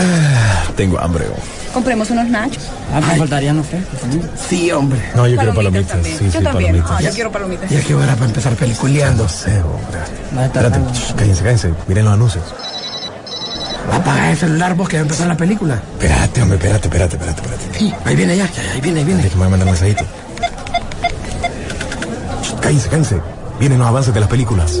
Ah, tengo hambre. Compremos unos nachos. Ah, me faltaría, no sé. Sí, hombre. No, yo quiero palomitas. también. Sí, yo sí, también. palomitas. Ah, yo quiero palomitas. Ya que hora para empezar peliculeando. No sé, hombre. Estar Espérate, shh, cállense, cállense. Miren los anuncios. Apaga el celular vos que va a empezar la película. Espérate, hombre, espérate, espérate, espérate, espérate. Sí, ahí viene ya, ahí viene, ahí viene. Espérate que me voy a mandar un mensajito. Shh, Cállense, cállense. Vienen los avances de las películas.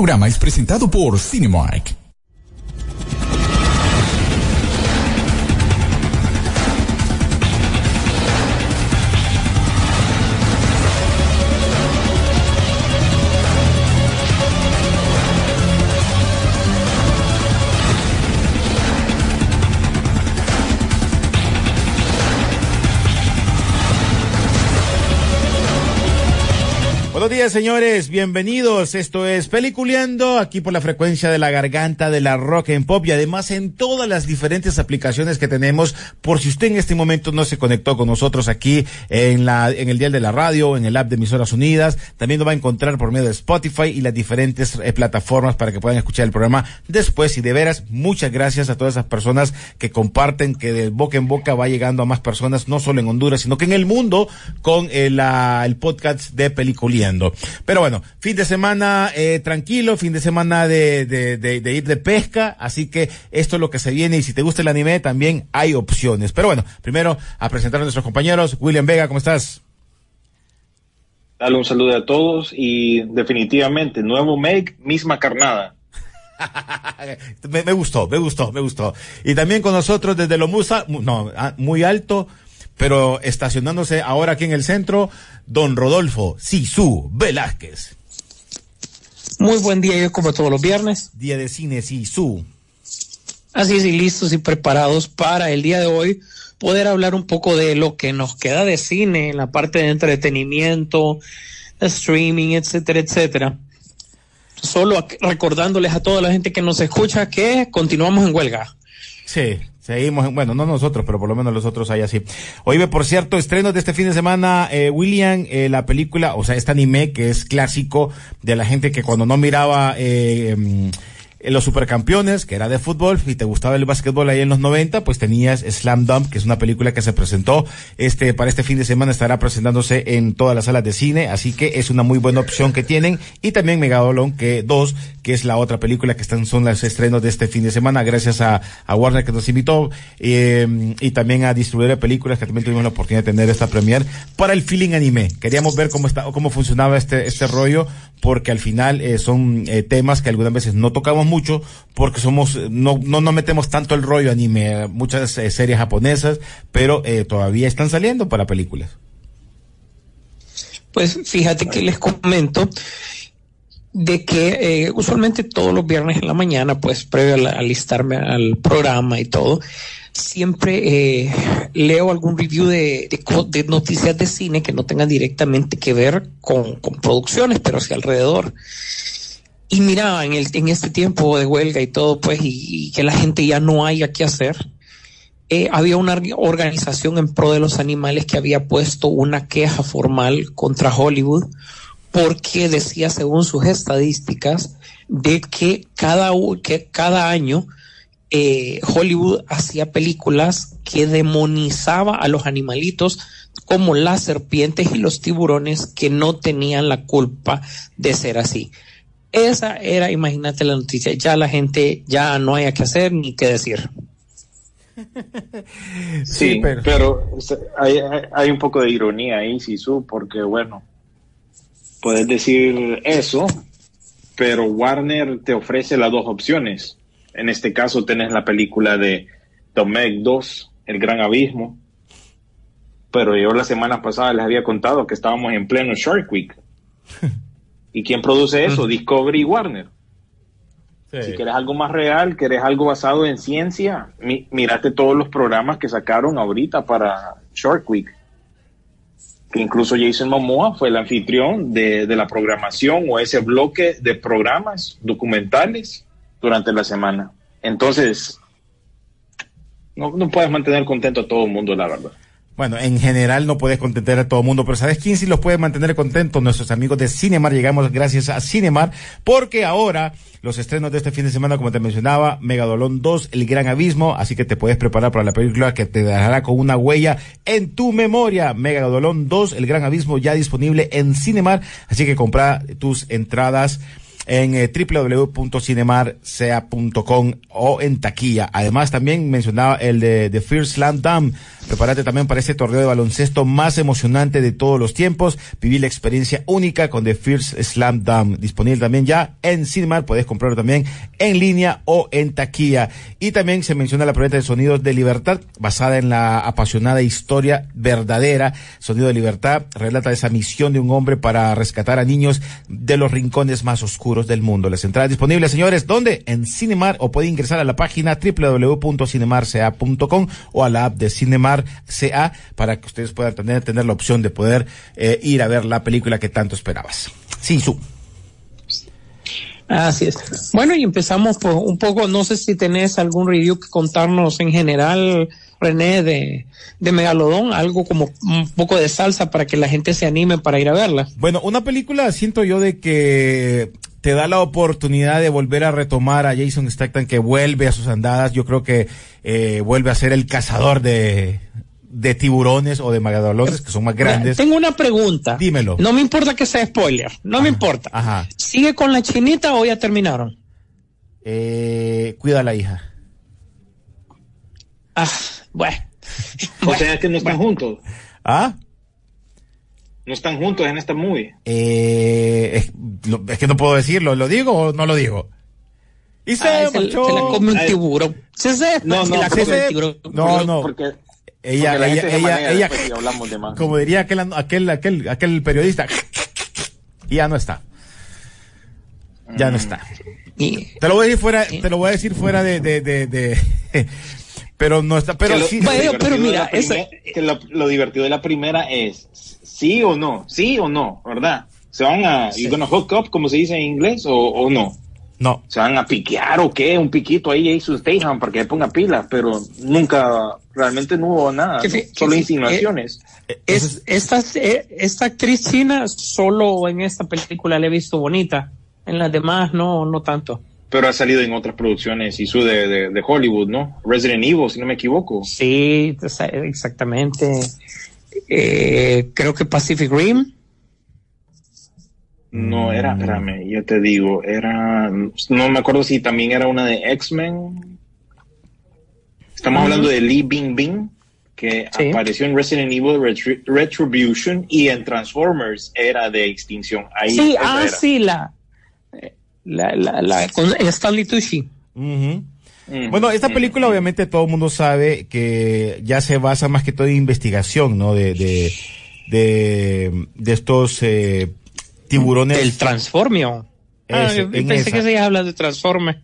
Programa es presentado por Cinemark. Buenos días, señores. Bienvenidos. Esto es Peliculeando, aquí por la frecuencia de la garganta de la rock and pop y además en todas las diferentes aplicaciones que tenemos. Por si usted en este momento no se conectó con nosotros aquí en la, en el dial de la radio, en el app de Emisoras Unidas, también lo va a encontrar por medio de Spotify y las diferentes eh, plataformas para que puedan escuchar el programa después. Y de veras, muchas gracias a todas esas personas que comparten, que de boca en boca va llegando a más personas, no solo en Honduras, sino que en el mundo con eh, la- el podcast de Peliculeando. Pero bueno, fin de semana eh, tranquilo, fin de semana de, de, de, de ir de pesca, así que esto es lo que se viene y si te gusta el anime también hay opciones. Pero bueno, primero a presentar a nuestros compañeros. William Vega, ¿cómo estás? Dale un saludo a todos y definitivamente nuevo make, misma carnada. me, me gustó, me gustó, me gustó. Y también con nosotros desde lo musa, mu- no, ah, muy alto, pero estacionándose ahora aquí en el centro, don Rodolfo Sisu Velázquez. Muy buen día, yo como todos los viernes. Día de cine Sisu. Así es, y listos y preparados para el día de hoy poder hablar un poco de lo que nos queda de cine, la parte de entretenimiento, streaming, etcétera, etcétera. Solo recordándoles a toda la gente que nos escucha que continuamos en huelga. Sí, seguimos, en- bueno, no nosotros, pero por lo menos los otros hay así. Oye, por cierto, estrenos de este fin de semana, eh, William, eh, la película, o sea, este anime que es clásico de la gente que cuando no miraba eh, mm, eh, los supercampeones, que era de fútbol, y te gustaba el básquetbol ahí en los 90, pues tenías Slam Dunk, que es una película que se presentó, este, para este fin de semana estará presentándose en todas las salas de cine, así que es una muy buena opción que tienen, y también Megalodon, que dos, que es la otra película que están, son los estrenos de este fin de semana, gracias a, Warner que nos invitó, eh, y también a distribuidor de películas que también tuvimos la oportunidad de tener esta premier para el feeling anime. Queríamos ver cómo está, cómo funcionaba este, este rollo, porque al final eh, son eh, temas que algunas veces no tocamos mucho, porque somos, no, no, no metemos tanto el rollo anime, muchas series japonesas, pero todavía están saliendo para películas. Pues fíjate que les comento de que eh, usualmente todos los viernes en la mañana, pues previo a alistarme al programa y todo, siempre eh, leo algún review de, noticias de cine que no tengan directamente que ver con, producciones, pero sí alrededor. Y mira, en, este tiempo de huelga y todo, pues, y, que la gente ya no haya que hacer, eh, había una org- organización en pro de los animales que había puesto una queja formal contra Hollywood porque decía, según sus estadísticas, de que cada, que cada año eh, Hollywood hacía películas que demonizaba a los animalitos como las serpientes y los tiburones que no tenían la culpa de ser así. Esa era, imagínate la noticia, ya la gente ya no haya que hacer ni qué decir. Sí, pero, o sea, hay, hay- hay un poco de ironía ahí, Sisu, porque bueno, puedes decir eso, pero Warner te ofrece las dos opciones. En este caso tenés la película de Domecq 2, El Gran Abismo, pero yo la semana pasada les había contado que estábamos en pleno Shark Week. ¿Y quién produce eso? Discovery y Warner. Si quieres algo más real, quieres algo basado en ciencia, mi- mírate todos los programas que sacaron ahorita para Shark Week. Que incluso Jason Momoa fue el anfitrión de, la programación o ese bloque de programas documentales durante la semana. Entonces, no, no puedes mantener contento a todo el mundo, la verdad. Bueno, en general no puedes contentar a todo el mundo, pero ¿sabes quién sí los puede mantener contentos? Nuestros amigos de Cinemar. Llegamos gracias a Cinemar, porque ahora los estrenos de este fin de semana, como te mencionaba, Megadolón 2, El Gran Abismo, así que te puedes preparar para la película que te dejará con una huella en tu memoria. Megadolón 2, El Gran Abismo, ya disponible en Cinemar, así que compra tus entradas en eh, www.cinemarca.com o en taquilla. Además, también mencionaba el de The First Slam Dunk. Prepárate también para este torneo de baloncesto más emocionante de todos los tiempos. Vivir la experiencia única con The First Slam Dunk. Disponible también ya en Cinemar. Puedes comprarlo también en línea o en taquilla. Y también se menciona la proyecto de Sonidos de Libertad, basada en la apasionada historia verdadera. Sonido de Libertad relata esa misión de un hombre para rescatar a niños de los rincones más oscuros del mundo. Las entradas disponibles, señores, ¿dónde? En Cinemar o puede ingresar a la página www.cinemarca.com o a la app de Cinemar CA para que ustedes puedan tener, tener la opción de poder eh, ir a ver la película que tanto esperabas. Sí, su. Así es. Bueno, y empezamos por un poco, no sé si tenés algún review que contarnos en general, René, de, de Megalodón, algo como un poco de salsa para que la gente se anime para ir a verla. Bueno, una película siento yo de que te da la oportunidad de volver a retomar a Jason Statham que vuelve a sus andadas. Yo creo que eh, vuelve a ser el cazador de, de tiburones o de megalodons que son más grandes. Tengo una pregunta. Dímelo. No me importa que sea spoiler, no me importa. Ajá. ¿Sigue con la chinita o ya terminaron? Eh, cuida a la hija. Ah, bueno. O sea, es que no están juntos. ¿Ah? No están juntos en esta movie. Eh, es, lo- es que no puedo decirlo. ¿Lo digo o no lo digo? Y se Ay, se, marchó. se la come un Ay. tiburón. Se, se, No, se no, la come tiburón. No, no. Porque, Ella, porque ella, ella, ella, después si hablamos de más. como diría aquel, aquel, aquel, aquel periodista, y ya no está. Ya no está. Y- Te lo voy a decir fuera, te lo voy a decir fuera de, de, de, de pero no está, pero que lo, sí. pero de mira, primer- que lo, lo divertido de la primera es sí o no, sí o no, ¿verdad? ¿Se van a, you gonna hook up, como se dice en inglés, o, o no? No. ¿Se van a piquear o qué? Un piquito ahí, Jason Statham, para que ponga pilas, pero nunca, realmente no hubo nada, ¿no? solo insinuaciones. Es, esta, eh, esta actriz china solo en esta película la he visto bonita. En las demás no, no tanto. Pero ha salido en otras producciones y su de, de, de Hollywood, ¿no? Resident Evil, si no me equivoco. Sí, exactamente. Eh, creo que Pacific Rim. No, era, espérame, yo te digo, era, no me acuerdo si también era una de X-Men. Estamos hablando de Lee Bing Bing, que Sí. apareció en Resident Evil Retri- Retribution y en Transformers era de extinción. Ahí Sí, ah, era. sí, la, la, la, la, con Stanley Tucci. Mm, Bueno, esta mm, película mm. obviamente todo el mundo sabe que ya se basa más que todo en investigación, ¿no? De, de, de, de estos eh, tiburones. Del Transformio. Ah, pensé esa. que se habla de Transforme.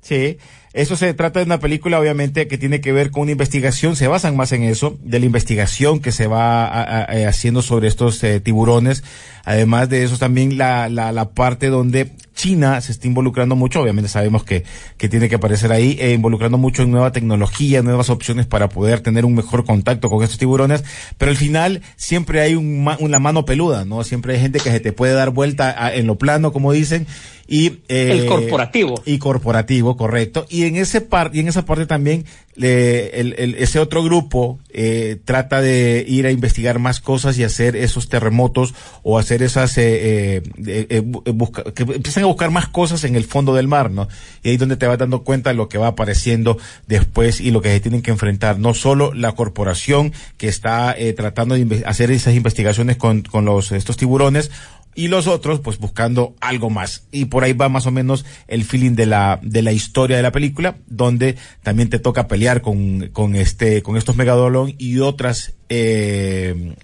Sí, eso se trata de una película obviamente que tiene que ver con una investigación, se basan más en eso, de la investigación que se va a- a- a- haciendo sobre estos eh, tiburones. Además de eso también la, la, la parte donde China se está involucrando mucho, obviamente sabemos que, que tiene que aparecer ahí, eh, involucrando mucho en nueva tecnología, nuevas opciones para poder tener un mejor contacto con estos tiburones, pero al final siempre hay un una mano peluda, ¿no? Siempre hay gente que se te puede dar vuelta a- en lo plano, como dicen, y eh, El corporativo. y corporativo, correcto. Y en ese par y en esa parte también le- el- ese otro grupo eh, trata de ir a investigar más cosas y hacer esos terremotos o hacer esas eh, eh, eh, eh, que empiezan a buscar más cosas en el fondo del mar, ¿no? Y ahí es donde te vas dando cuenta de lo que va apareciendo después y lo que se tienen que enfrentar. No solo la corporación que está tratando de hacer esas investigaciones con, con los estos tiburones y los otros pues buscando algo más. Y por ahí va más o menos el feeling de la, de la historia de la película, donde también te toca pelear con, con este, con estos megadolón y otras, eh,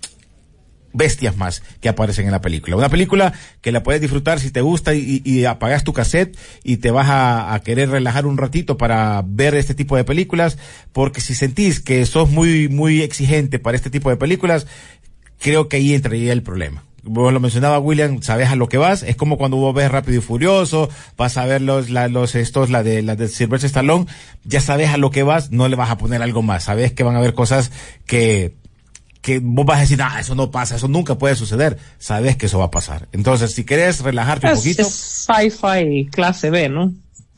bestias más que aparecen en la película. Una película que la puedes disfrutar si te gusta y, y apagas tu cassette y te vas a, a, querer relajar un ratito para ver este tipo de películas, porque si sentís que sos muy, muy exigente para este tipo de películas, creo que ahí entraría el problema. Vos lo mencionaba William, sabes a lo que vas, es como cuando vos ves Rápido y Furioso, vas a ver los, la, los estos, la de, la de Sylvester Stallone, ya sabes a lo que vas, no le vas a poner algo más, sabes que van a haber cosas que que vos vas a decir, ah, eso no pasa, eso nunca puede suceder. Sabes que eso va a pasar. Entonces, si querés relajarte un poquito. es sci-fi clase B, ¿no?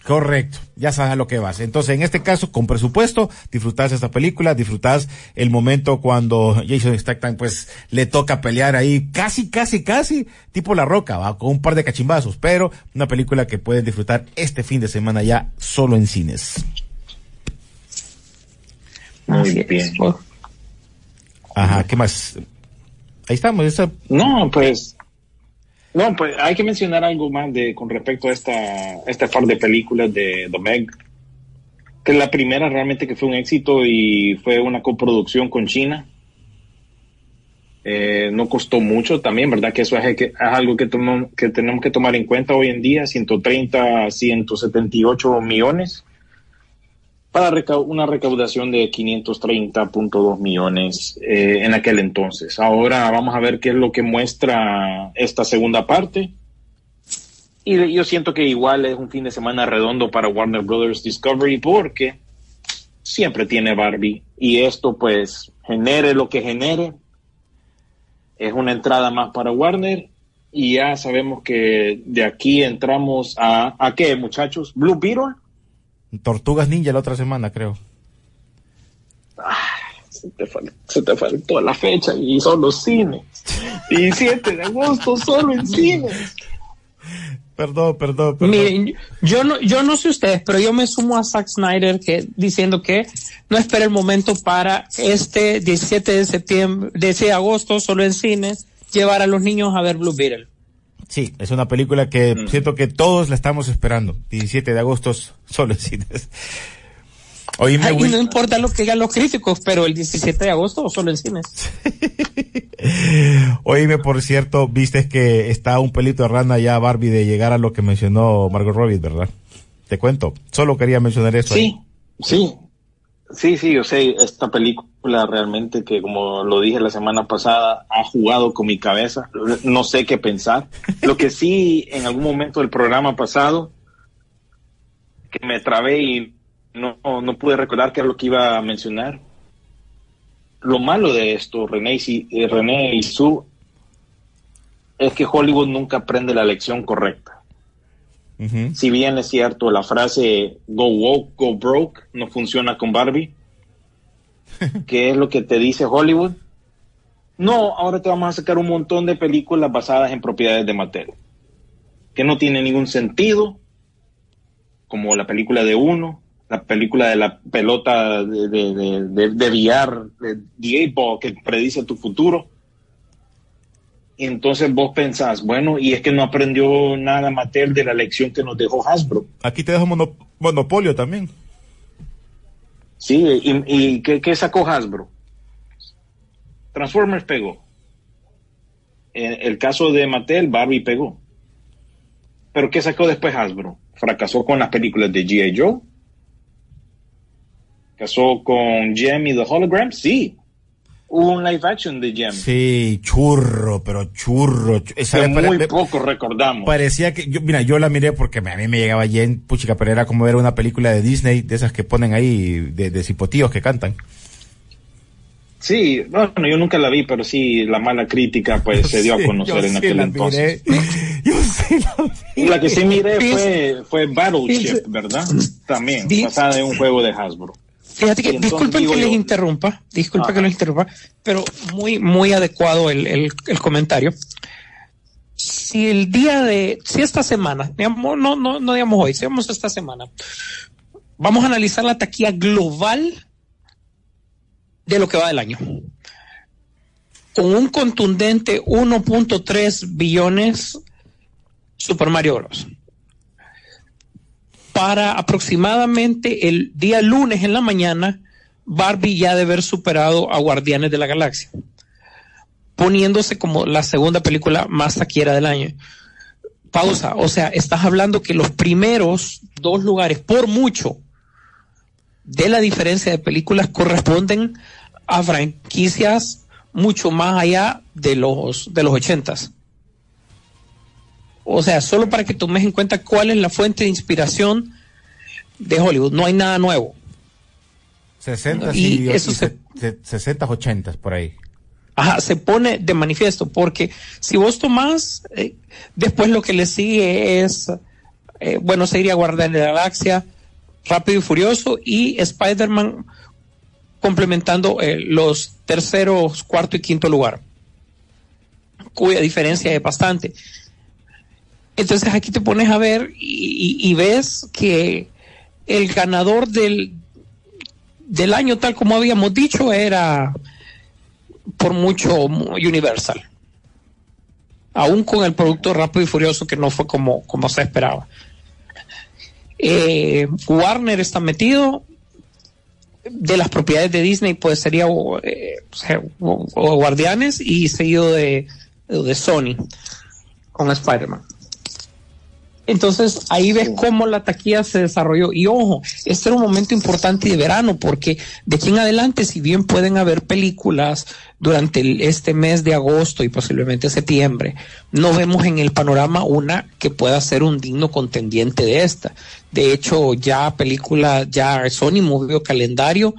Correcto, ya sabes a lo que vas. Entonces, en este caso, con presupuesto, disfrutás esta película, disfrutás el momento cuando Jason Statham, pues, le toca pelear ahí, casi, casi, casi, tipo La Roca, ¿va? con un par de cachimbazos, pero una película que pueden disfrutar este fin de semana ya solo en cines. Muy bien. Pues, Ajá, ¿qué más? Ahí estamos, esa, No, pues. No, pues hay que mencionar algo más de con respecto a esta, esta par de películas de Meg. Que la primera realmente que fue un éxito y fue una coproducción con China. Eh, no costó mucho también, ¿verdad? Que eso es, es algo que, que tenemos que tomar en cuenta hoy en día, 130, 178 millones para una recaudación de 530.2 millones eh, en aquel entonces. Ahora vamos a ver qué es lo que muestra esta segunda parte. Y yo siento que igual es un fin de semana redondo para Warner Brothers Discovery porque siempre tiene Barbie y esto pues genere lo que genere. Es una entrada más para Warner y ya sabemos que de aquí entramos a, ¿a qué muchachos? Blue Beetle. Tortugas Ninja la otra semana, creo. Se te, fal- se te faltó la fecha y solo cines. 17 de agosto solo en cines. Perdón, perdón, perdón. Miren, yo no, yo no sé ustedes, pero yo me sumo a Zack Snyder que diciendo que no espera el momento para este 17 de septiembre, de ese agosto, solo en cines, llevar a los niños a ver Blue Beetle. Sí, es una película que siento que todos la estamos esperando. 17 de agosto solo en cines. Oíme, Ay, y no importa lo que digan los críticos, pero el 17 de agosto solo en cines. Oíme, por cierto, viste que está un pelito de rana ya Barbie de llegar a lo que mencionó Margot Robbie, ¿verdad? Te cuento. Solo quería mencionar eso. Sí, sí. Sí, sí, yo sé, esta película realmente que como lo dije la semana pasada, ha jugado con mi cabeza, no sé qué pensar. Lo que sí, en algún momento del programa pasado, que me trabé y no, no pude recordar qué era lo que iba a mencionar. Lo malo de esto, René y, eh, René y Sue, es que Hollywood nunca aprende la lección correcta Si bien es cierto, la frase go woke, go broke no funciona con Barbie. ¿Qué es lo que te dice Hollywood? No, ahora te vamos a sacar un montón de películas basadas en propiedades de Mattel. Que no tiene ningún sentido. Como la película de Uno, la película de la pelota de, de, de, VR, de The Ball, que predice tu futuro. Y entonces vos pensás, bueno, y es que no aprendió nada Mattel de la lección que nos dejó Hasbro. Aquí te dejo mono- Monopolio también. Sí, y, y ¿qué, qué sacó Hasbro? Transformers pegó. En el caso de Mattel, Barbie pegó. Pero ¿qué sacó después Hasbro? Fracasó con las películas de G.I. Joe. Casó con y The Hologram, sí. Hubo un live action de Gem. Sí, churro, pero churro. chu- esa que pare- muy poco recordamos. Parecía que, yo, mira, yo la miré porque a mí me llegaba Jen, puchica, pero era como ver una película de Disney, de esas que ponen ahí, de, de cipotíos que cantan. Sí, bueno, yo nunca la vi, pero sí, la mala crítica pues se dio a conocer en sí aquel entonces. Yo sí la vi. Y la que sí miré fue, fue Battleship, ¿verdad? También, basada en un juego de Hasbro. Fíjate que, disculpen que les interrumpa, disculpen Ajá. que les interrumpa, pero muy, muy adecuado el, el, el comentario. Si el día de, si esta semana, digamos, no, no, no digamos hoy, digamos esta semana, vamos a analizar la taquilla global de lo que va del año. con un contundente 1.3 billones Super Mario Bros. Para aproximadamente el día lunes en la mañana, Barbie ya debe haber superado a Guardianes de la Galaxia, poniéndose como la segunda película más taquillera del año. Pausa, o sea, estás hablando que los primeros dos lugares, por mucho, de la diferencia de películas corresponden a franquicias mucho más allá de los de los ochentas. O sea, solo para que tomes en cuenta cuál es la fuente de inspiración de Hollywood. No hay nada nuevo. 60 Y y, eso y se- se- 60, 80 por ahí. Ajá, se pone de manifiesto, porque si vos tomás, eh, después lo que le sigue es, eh, bueno, sería Guardián de la Galaxia, Rápido y Furioso y Spider-Man complementando eh, los terceros, cuarto y quinto lugar, cuya diferencia es bastante. Entonces aquí te pones a ver y, ves que el ganador del, del año, tal como habíamos dicho, era por mucho Universal. Aún con el producto Rápido y Furioso que no fue como, como se esperaba. Eh, Warner está metido. De las propiedades de Disney, pues sería eh, o Guardianes y seguido de, de Sony con Spider-Man. Entonces ahí ves cómo la taquilla se desarrolló. Y ojo, este era un momento importante de verano porque de aquí en adelante, si bien pueden haber películas durante el- este mes de agosto y posiblemente septiembre, no vemos en el panorama una que pueda ser un digno contendiente de esta. De hecho, ya película, ya Sony movió calendario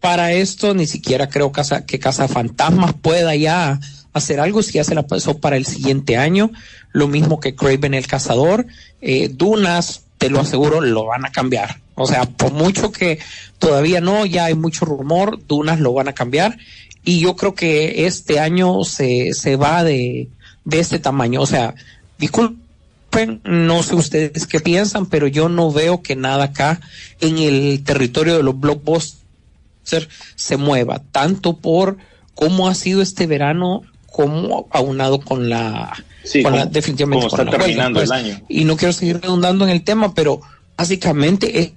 para esto, ni siquiera creo casa- que Casa Fantasmas pueda ya hacer algo, si ya se la pasó para el siguiente año, lo mismo que Craven el Cazador, eh, Dunas, te lo aseguro, lo van a cambiar. O sea, por mucho que todavía no, ya hay mucho rumor, Dunas lo van a cambiar. Y yo creo que este año se, se va de, de este tamaño. O sea, disculpen, no sé ustedes qué piensan, pero yo no veo que nada acá en el territorio de los blockbusters se mueva, tanto por cómo ha sido este verano como aunado con la, Sí, con la- como- definitivamente como con está la huelga, terminando pues. el año. Y no quiero seguir redundando en el tema, pero básicamente es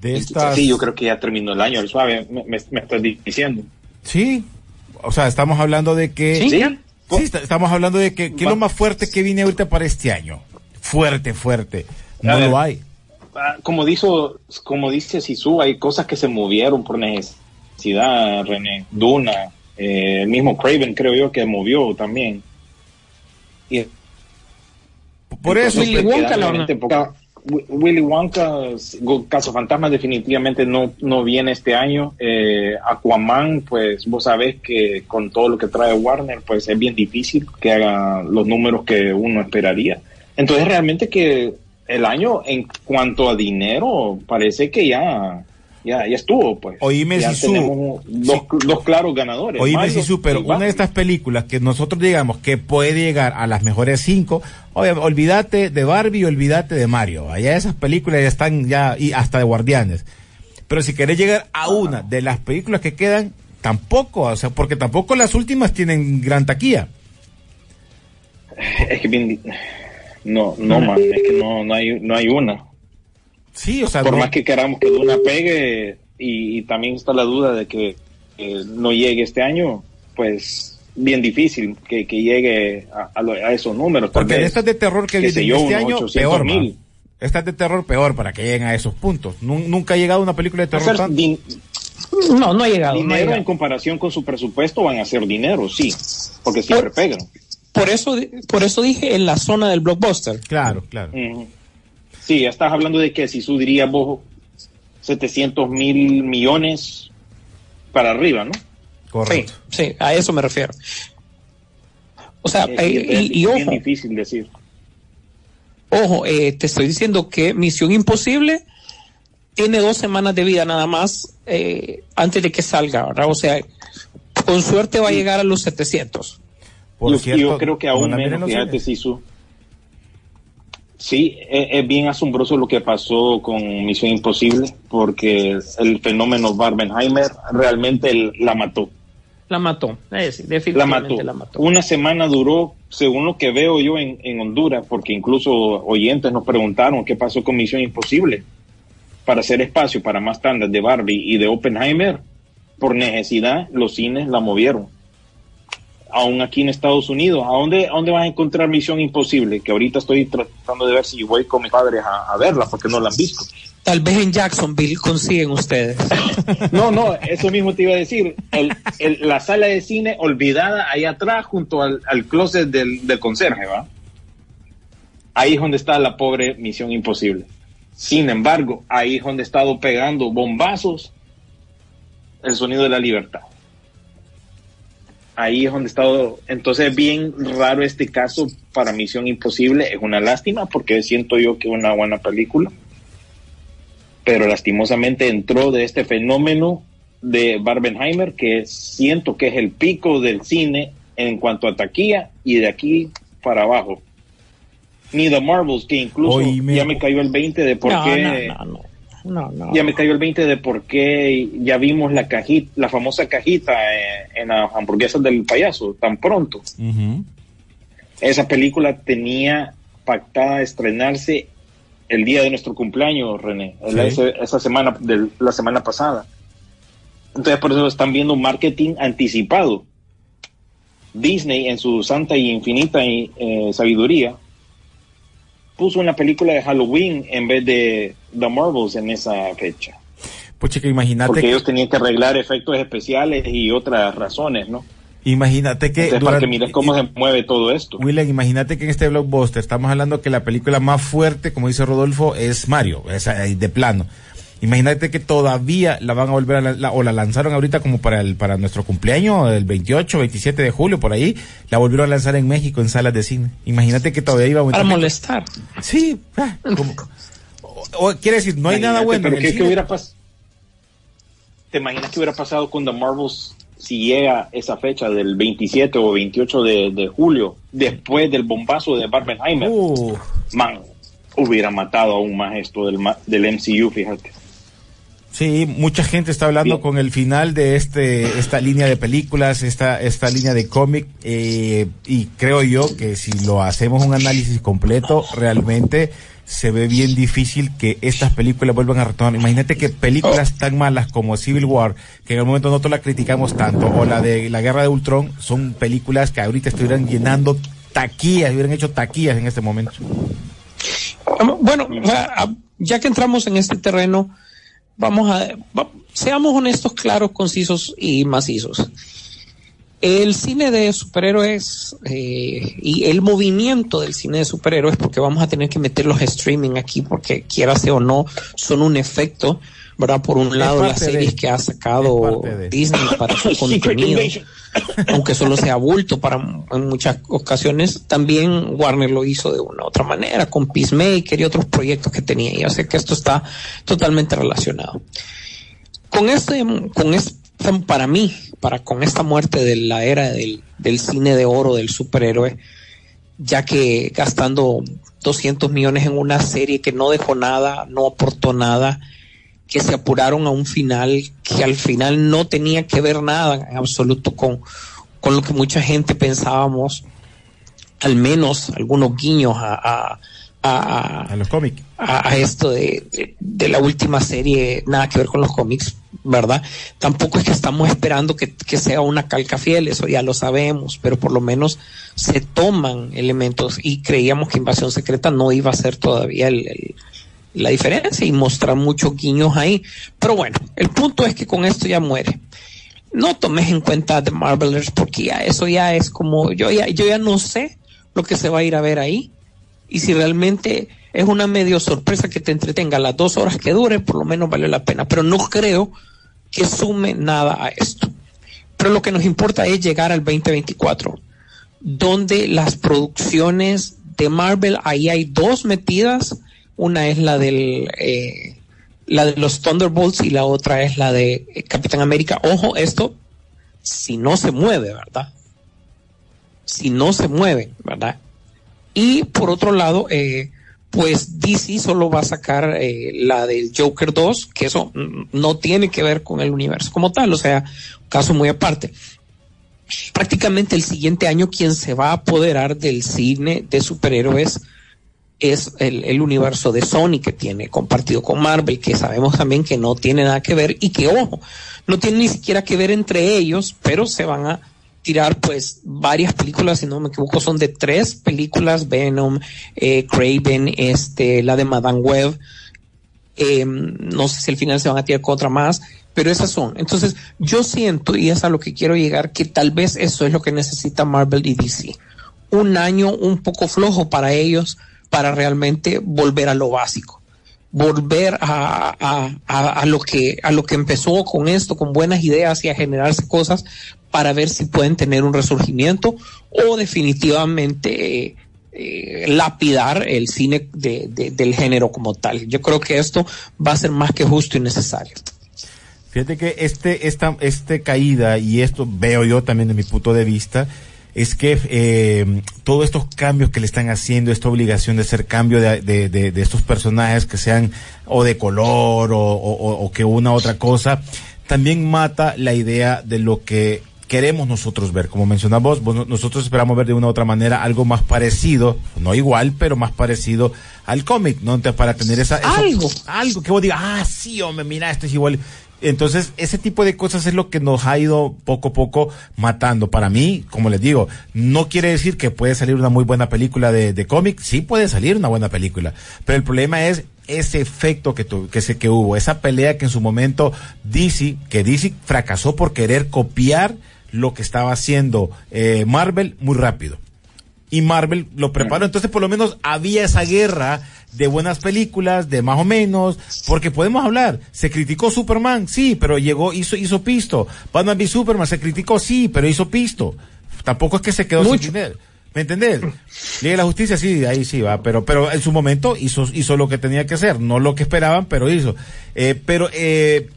De estas... Sí, yo creo que ya terminó el año, el suave, me, me- me estás diciendo. Sí, o sea, estamos hablando de que... Sí. Sí, está- estamos hablando de que, que es lo más fuerte que viene ahorita para este año. Fuerte, fuerte. No ver. lo hay. Ah, Como dijo, como dice Sisu, hay cosas que se movieron por necesidad, René, Duna, eh, el mismo Craven creo yo que movió también. Y Por eso, Willy Entonces, Wonka poca- Wi- Willy Wonka, Caso Fantasma definitivamente no, no viene este año. Eh, Aquaman, pues vos sabés que con todo lo que trae Warner, pues es bien difícil que haga los números que uno esperaría. Entonces realmente que el año en cuanto a dinero parece que ya ya, ya estuvo pues. Oíme, ya Sisu. tenemos dos, dos claros ganadores. Oíme, Mario Sisu, pero y una de estas películas que nosotros digamos que puede llegar a las mejores cinco, oye, olvídate de Barbie y olvídate de Mario. Allá esas películas ya están ya, y hasta de Guardianes. Pero si querés llegar a una de las películas que quedan, tampoco, o sea, porque tampoco las últimas tienen gran taquilla. es que bien di- no no man, es que no no hay no hay una. Sí, o sea, por no- más que queramos que Duna pegue y, y también está la duda de que eh, no llegue este año, pues bien difícil que, que llegue a, a lo- a esos números. porque de vez, estas de terror que vienen yo, este año, 800 peor, mil. Estas de terror peor para que lleguen a esos puntos. Nun- nunca ha llegado una película de terror tan- din- No, no ha llegado. no ha dinero llegado. en comparación con su presupuesto van a ser dinero, sí, porque siempre Por- pegan. Por eso, por eso dije en la zona del blockbuster. Claro, claro. Sí, ya estás hablando de que si su diría vos 700 mil millones para arriba, ¿no? Sí, Correcto. sí, a eso me refiero. O sea, Es, eh, es y, ojo, difícil decir. ojo, eh, te estoy diciendo que Misión Imposible tiene dos semanas de vida nada más eh, antes de que salga, ¿verdad? O sea, con suerte va a llegar a los 700. Por yo, cierto, yo creo que aún menos, fíjate, cines. Sí, es, es bien asombroso lo que pasó con Misión Imposible, porque el fenómeno Barbenheimer realmente la mató. La mató, eh, sí, la definitivamente mató. la mató. Una semana duró, según lo que veo yo en, en Honduras, porque incluso oyentes nos preguntaron qué pasó con Misión Imposible. Para hacer espacio para más tandas de Barbie y de Oppenheimer, por necesidad, los cines la movieron. Aún aquí en Estados Unidos, ¿a dónde, a dónde vas a encontrar Misión Imposible? Que ahorita estoy tratando de ver si voy con mis padres a, a verla, porque no la han visto. Tal vez en Jacksonville consiguen ustedes. No, no, eso mismo te iba a decir. El- el- la sala de cine olvidada ahí atrás, junto al, al closet del, del conserje, ¿va? Ahí es donde está la pobre Misión Imposible. Sin embargo, ahí es donde ha estado pegando bombazos el sonido de la libertad. Ahí es donde ha estado. Entonces, bien raro este caso para Misión Imposible. Es una lástima porque siento yo que es una buena película pero lastimosamente entró de este fenómeno de Barbenheimer, que siento que es el pico del cine en cuanto a taquilla y de aquí para abajo. Ni The Marvels, que incluso Oíme. ya me cayó el 20 de por no, qué. no, no, no, no. Ya me cayó el 20 de por qué ya vimos la cajita, la famosa cajita en las hamburguesas del payaso tan pronto. Esa película tenía pactada estrenarse el día de nuestro cumpleaños, René, Sí. esa semana, de la semana pasada. Entonces, por eso están viendo marketing anticipado. Disney, en su santa y infinita eh, sabiduría, puso una película de Halloween en vez de The Marvels en esa fecha. Pucha, que imagínate Porque que, ellos tenían que arreglar efectos especiales y otras razones, ¿no? imagínate que Entonces, para que mires cómo se mueve todo esto. William, imagínate que en este blockbuster estamos hablando que la película más fuerte, como dice Rodolfo, es Mario, es ahí de plano. Imagínate que todavía la van a volver a la, la- o la lanzaron ahorita como para el para nuestro cumpleaños, el 28, 27 de julio por ahí, la volvieron a lanzar en México en salas de cine. Imagínate que todavía iba a Para molestar. Sí, ah, como- o, o quiere decir, no hay nada bueno Pero en el ¿qué, qué cine. hubiera pas- ¿Te imaginas qué hubiera pasado con The Marvels si llega esa fecha del 27 o 28 de, de julio, después del bombazo de Barbenheimer? Uh, Man, hubiera matado aún más esto del, ma- del MCU, fíjate. Sí, mucha gente está hablando Bien. con el final de este esta línea de películas, esta esta línea de cómic eh, y creo yo que si lo hacemos un análisis completo realmente se ve bien difícil que estas películas vuelvan a retornar. Imagínate que películas tan malas como Civil War, que en el momento nosotros la criticamos tanto, o la de la Guerra de Ultron, son películas que ahorita estuvieran llenando taquillas, hubieran hecho taquillas en este momento. Bueno, ya- que entramos en este terreno, vamos a seamos honestos, claros, concisos y macizos. El cine de superhéroes eh, y el movimiento del cine de superhéroes, porque vamos a tener que meter los streaming aquí, porque quiera sea o no, son un efecto, ¿verdad? Por un lado, las de- series que ha sacado Disney para su contenido aunque solo sea bulto para en muchas ocasiones, también Warner lo hizo de una u otra manera, con Peacemaker y otros proyectos que tenía. Y yo sé que esto está totalmente relacionado. Con este, con este, para mí, para con esta muerte de la era del, del cine de oro del superhéroe, ya que gastando 200 millones en una serie que no dejó nada, no aportó nada, que se apuraron a un final que al final no tenía que ver nada en absoluto con, con lo que mucha gente pensábamos, al menos algunos guiños a, a, a- A los cómics. a, a esto de, de- de la última serie, nada que ver con los cómics, ¿verdad? Tampoco es que estamos esperando que, que sea una calca fiel, eso ya lo sabemos, pero por lo menos se toman elementos y creíamos que Invasión Secreta no iba a ser todavía el- el- la diferencia y mostrar muchos guiños ahí. Pero bueno, el punto es que con esto ya muere. No tomes en cuenta The Marvelers porque ya eso ya es como, yo ya, yo ya no sé lo que se va a ir a ver ahí y si realmente es una medio sorpresa que te entretenga las dos horas que dure, por lo menos vale la pena. Pero no creo que sume nada a esto. Pero lo que nos importa es llegar al 2024, donde las producciones de Marvel, ahí hay dos metidas. Una es la del eh, la de los Thunderbolts y la otra es la de Capitán América. Ojo, esto si no se mueve, ¿verdad? Si no se mueven, ¿verdad? Y por otro lado, eh, pues DC solo va a sacar eh, la del Joker 2, que eso no tiene que ver con el universo como tal, o sea, caso muy aparte. prácticamente el siguiente año quien se va a apoderar del cine de superhéroes es el, el, universo de Sony que tiene compartido con Marvel, que sabemos también que no tiene nada que ver y que, ojo, no tiene ni siquiera que ver entre ellos, pero se van a tirar pues varias películas, si no me equivoco, son de tres películas, Venom, eh, Craven, este, la de Madame Web, eh, no sé si al final se van a tirar con otra más, pero esas son. Entonces, yo siento, y es a lo que quiero llegar, que tal vez eso es lo que necesita Marvel y DC. Un año un poco flojo para ellos, para realmente volver a lo básico volver a, a, a, a, lo que a lo que empezó con esto con buenas ideas y a generarse cosas para ver si pueden tener un resurgimiento o definitivamente eh, eh, lapidar el cine de, de, del género como tal. Yo creo que esto va a ser más que justo y necesario. Fíjate que este, esta, este caída, y esto veo yo también de mi punto de vista, es que eh, todos estos cambios que le están haciendo, esta obligación de hacer cambio de, de, de, de estos personajes que sean o de color o, o, o que una otra cosa, también mata la idea de lo que queremos nosotros ver. Como mencionamos, nosotros esperamos ver de una u otra manera algo más parecido, no igual, pero más parecido al cómic, ¿no? Entonces, para tener esa... Eso, algo. Algo que vos digas, ah, sí, hombre, mira, esto es igual. Entonces, ese tipo de cosas es lo que nos ha ido poco a poco matando. Para mí, como les digo, no quiere decir que puede salir una muy buena película de, de cómic. Sí puede salir una buena película. Pero el problema es ese efecto que, tu, que, se, que hubo, esa pelea que en su momento DC, que DC fracasó por querer copiar lo que estaba haciendo eh, Marvel muy rápido. Y Marvel lo preparó. Entonces, por lo menos había esa guerra de buenas películas, de más o menos, porque podemos hablar. Se criticó Superman, sí, pero llegó, hizo, hizo pisto. Batman v Superman se criticó, sí, pero hizo pisto. Tampoco es que se quedó Mucho. sin dinero. ¿Me entendés? De la Justicia, sí, ahí sí va, pero, pero en su momento hizo, hizo lo que tenía que hacer, no lo que esperaban, pero hizo. Eh, pero, eh,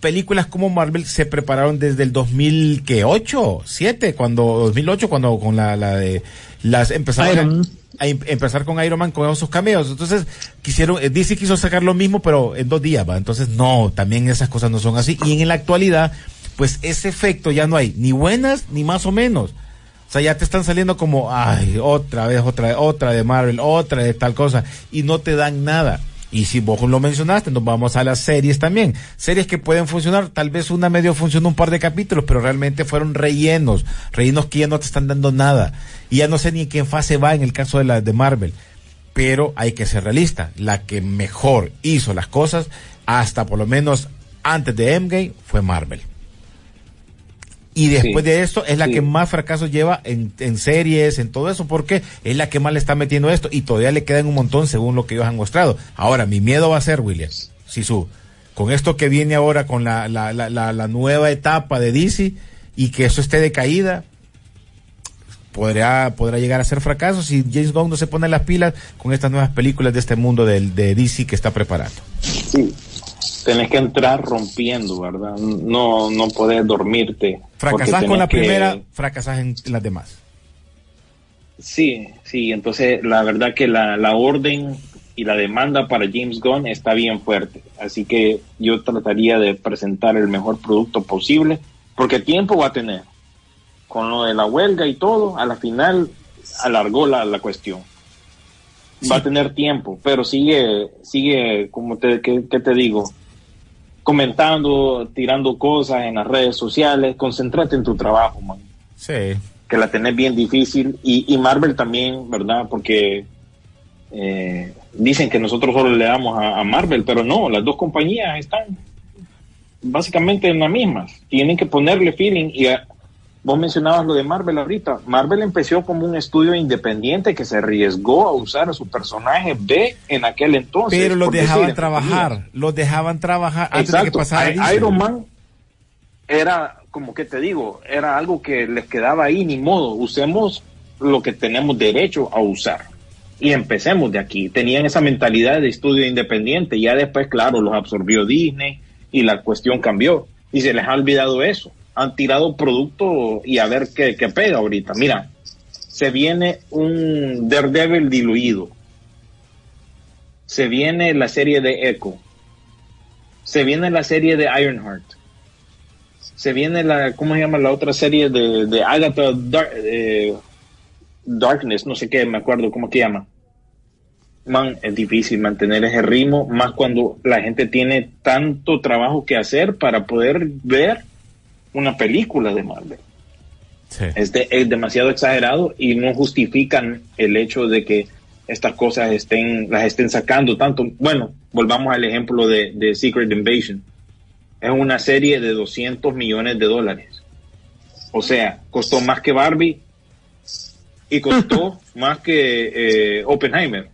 películas como Marvel se prepararon desde el 2008, 7, cuando 2008 cuando con la, la de las empezaron a, a, empezar con Iron Man con esos cameos. Entonces, quisieron eh, DC quiso sacar lo mismo pero en dos días, va. Entonces, no, también esas cosas no son así y en la actualidad pues ese efecto ya no hay ni buenas ni más o menos. O sea, ya te están saliendo como, ay, otra vez, otra vez, otra de Marvel, otra de tal cosa, y no te dan nada. Y si vos lo mencionaste, nos vamos a las series también. Series que pueden funcionar, tal vez una medio funcionó un par de capítulos, pero realmente fueron rellenos. Rellenos que ya no te están dando nada. Y ya no sé ni en qué fase va en el caso de la de Marvel. Pero hay que ser realista. La que mejor hizo las cosas, hasta por lo menos antes de Endgame, fue Marvel. Y después sí, de esto es la sí. que más fracasos lleva en, en, series, en todo eso, porque es la que más le está metiendo esto y todavía le quedan un montón según lo que ellos han mostrado. Ahora, mi miedo va a ser, William, Sisu, con esto que viene ahora con la, la, la, la, nueva etapa de DC y que eso esté de caída, podrá, podrá llegar a ser fracaso si James Gunn no se pone las pilas con estas nuevas películas de este mundo de, de DC que está preparando. Sí, tenés que entrar rompiendo, ¿verdad? No, no podés dormirte. Fracasás con la que... primera, fracasás en las demás. Sí, sí, entonces la verdad que la, la orden y la demanda para James Gunn está bien fuerte. Así que yo trataría de presentar el mejor producto posible, porque tiempo va a tener. Con lo de la huelga y todo, a la final alargó la, la cuestión. Sí. Va a tener tiempo, pero sigue, sigue, como te, ¿qué, qué te digo? comentando, tirando cosas en las redes sociales, concéntrate en tu trabajo, man. Sí. Que la tenés bien difícil. Y, y Marvel también, ¿verdad? Porque eh, dicen que nosotros solo le damos a, a, Marvel, pero no, las dos compañías están básicamente en las mismas. Tienen que ponerle feeling y a, vos mencionabas lo de Marvel ahorita. Marvel empezó como un estudio independiente que se arriesgó a usar a su personaje B en aquel entonces. Pero los dejaban decir, trabajar, los dejaban trabajar antes Exacto. de que pasara. Iron Man era, como que te digo, era algo que les quedaba ahí, ni modo, usemos lo que tenemos derecho a usar. Y empecemos de aquí. Tenían esa mentalidad de estudio independiente. Ya después, claro, los absorbió Disney y la cuestión cambió. Y se les ha olvidado eso han tirado producto y a ver qué, qué pega ahorita. Mira, se viene un Daredevil diluido. Se viene la serie de Echo. Se viene la serie de Ironheart. se viene la, ¿cómo se llama la otra serie de, Agatha Dar- eh, Darkness? No sé qué, me acuerdo, ¿cómo que llama? Man, es difícil mantener ese ritmo, más cuando la gente tiene tanto trabajo que hacer para poder ver una película de Marvel. Sí. Es, de- es demasiado exagerado y no justifican el hecho de que estas cosas estén, las estén sacando tanto. Bueno, volvamos al ejemplo de, de Secret Invasion. Es una serie de 200 millones de dólares. O sea, costó más que Barbie y costó más que eh, Oppenheimer.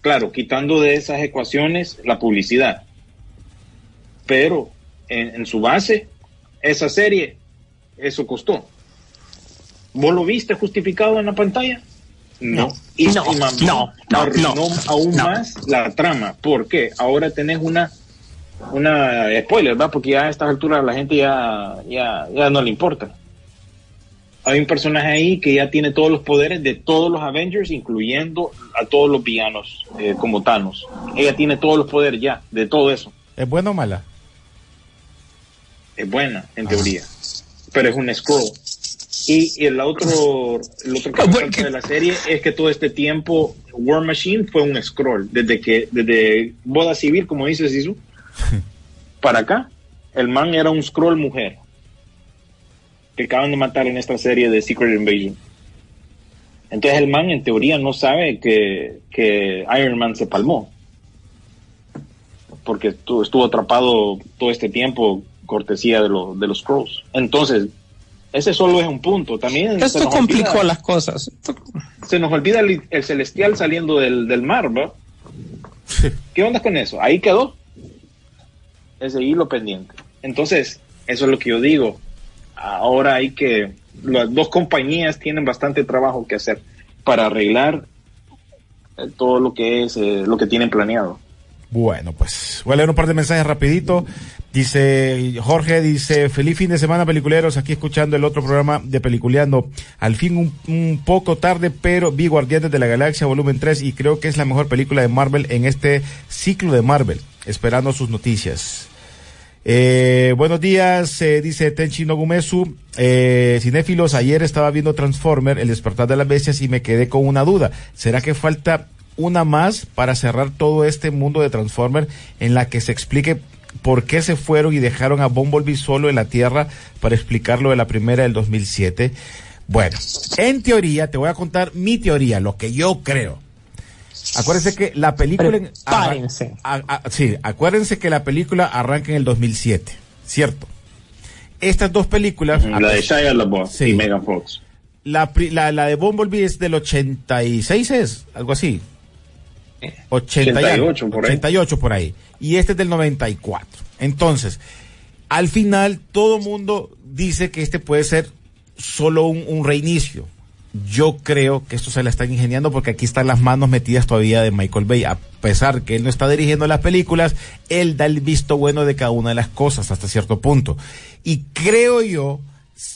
Claro, quitando de esas ecuaciones la publicidad. Pero en, en su base, esa serie, eso costó. ¿Vos lo viste justificado en la pantalla? No. Y, No, y no, no, arruinó no, aún no. más la trama. ¿Por qué? Ahora tenés una una spoiler, ¿verdad? Porque ya a estas alturas a la gente ya, ya, ya no le importa. Hay un personaje ahí que ya tiene todos los poderes de todos los Avengers, incluyendo a todos los villanos, eh, como Thanos. Ella tiene todos los poderes ya, de todo eso. ¿Es buena o mala? Es buena, en teoría. Pero es un scroll. Y, y el otro, el otro que Ah, bueno, que- de la serie es que todo este tiempo War Machine fue un scroll. Desde que, desde Boda Civil, como dice Sisu, para acá, el man era un scroll mujer. Que acaban de matar en esta serie de Secret Invasion. Entonces el man en teoría no sabe que, que Iron Man se palmó. Porque estuvo, estuvo atrapado todo este tiempo cortesía de, los de los Scrolls. Entonces, ese solo es un punto. También Esto complicó olvida- las cosas. Se nos olvida el, el celestial saliendo del, del mar, ¿va? ¿Qué onda con eso? Ahí quedó ese hilo pendiente. Entonces, eso es lo que yo digo. Ahora hay que, las dos compañías tienen bastante trabajo que hacer para arreglar eh, todo lo que es, eh, lo que tienen planeado. Bueno, pues voy a leer un par de mensajes rapidito. Dice Jorge, dice, feliz fin de semana peliculeros, aquí escuchando el otro programa de Peliculeando. Al fin un, poco tarde, pero vi Guardianes de la Galaxia volumen 3 y creo que es la mejor película de Marvel en este ciclo de Marvel, esperando sus noticias. Eh, buenos días, eh, dice Tenchi Nogumesu. Eh, cinéfilos, ayer estaba viendo Transformer, El despertar de las bestias, y me quedé con una duda. ¿Será que falta una más para cerrar todo este mundo de Transformer en la que se explique por qué se fueron y dejaron a Bumblebee solo en la Tierra para explicar lo de la primera del 2007? Bueno, en teoría, te voy a contar mi teoría, lo que yo creo. Acuérdense que la película... en- Prepárense. a- a- sí, acuérdense que la película arranca en el 2007, ¿cierto? Estas dos películas... La de Shia LaBeouf Sí. y Megan Fox. La, la, la de Bumblebee es del 86, ¿es? Algo así. 80 y algo. 88 por ahí. 88 por ahí. Y este es del 94. Entonces, al final todo mundo dice que este puede ser solo un, un reinicio. Yo creo que esto se la están ingeniando porque aquí están las manos metidas todavía de Michael Bay. A pesar que él no está dirigiendo las películas, él da el visto bueno de cada una de las cosas hasta cierto punto. Y creo yo,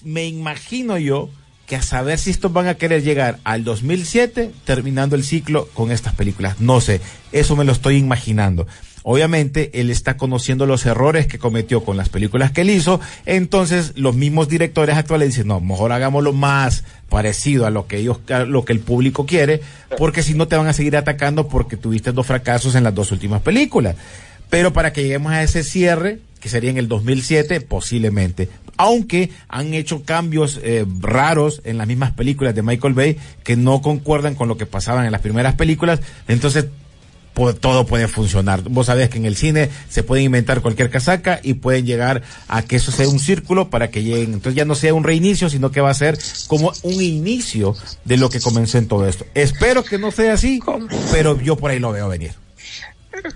me imagino yo, que a saber si estos van a querer llegar al 2007 terminando el ciclo con estas películas. No sé, eso me lo estoy imaginando. Obviamente él está conociendo los errores que cometió con las películas que él hizo, entonces los mismos directores actuales dicen, no, mejor hagámoslo más parecido a lo que ellos, a lo que el público quiere, porque si no te van a seguir atacando porque tuviste dos fracasos en las dos últimas películas. Pero para que lleguemos a ese cierre, que sería en el 2007, posiblemente. Aunque han hecho cambios eh, raros en las mismas películas de Michael Bay que no concuerdan con lo que pasaban en las primeras películas, entonces todo puede funcionar. Vos sabés que en el cine se puede inventar cualquier casaca y pueden llegar a que eso sea un círculo para que lleguen. Entonces ya no sea un reinicio, sino que va a ser como un inicio de lo que comenzó en todo esto. Espero que no sea así, pero yo por ahí lo veo venir.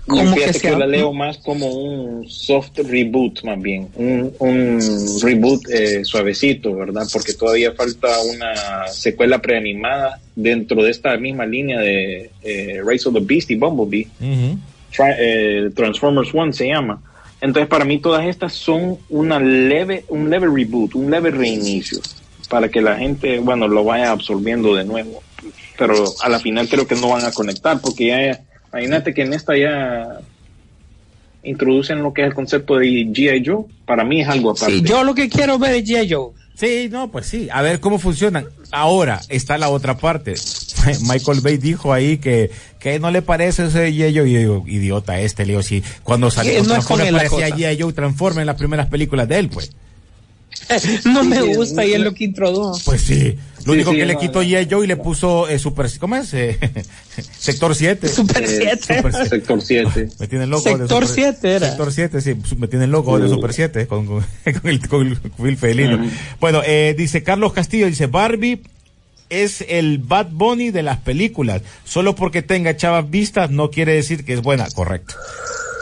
¿Cómo Fíjate que que, sea? yo la leo más como un soft reboot, más bien. Un, un reboot eh, suavecito, ¿verdad? Porque todavía falta una secuela preanimada dentro de esta misma línea de eh, Race of the Beast y Bumblebee. Tra- eh, Transformers One se llama. Entonces, para mí, todas estas son una leve, un leve reboot, un leve reinicio, para que la gente, bueno, lo vaya absorbiendo de nuevo. Pero a la final creo que no van a conectar, porque ya, imagínate que en esta ya introducen lo que es el concepto de G.I. Joe, para mí es algo aparte. Sí, yo lo que quiero ver es G.I. Joe. Sí, no, pues sí. A ver cómo funcionan. Ahora está la otra parte. Michael Bay dijo ahí que, que no le parece ese G.I. Joe. Y yo digo, idiota este, Leo, si cuando salió no parecía. G.I. Joe Transforma en las primeras películas de él, pues. No me gusta y es lo que introdujo. Pues sí. Lo Sí, único sí, que le quitó. G.I. Joe y le puso eh, Super, ¿cómo es? Eh, Sector 7. Super Eh, 7. Super- Sector 7. Me tienen loco Sector de Super- 7 era. Sector 7, sí, me tienen loco de Uh. Super 7 con, con, con el, con el Felino. Bueno, eh, dice Carlos Castillo, dice Barbie es el Bad Bunny de las películas. Solo porque tenga chavas vistas no quiere decir que es buena. Correcto.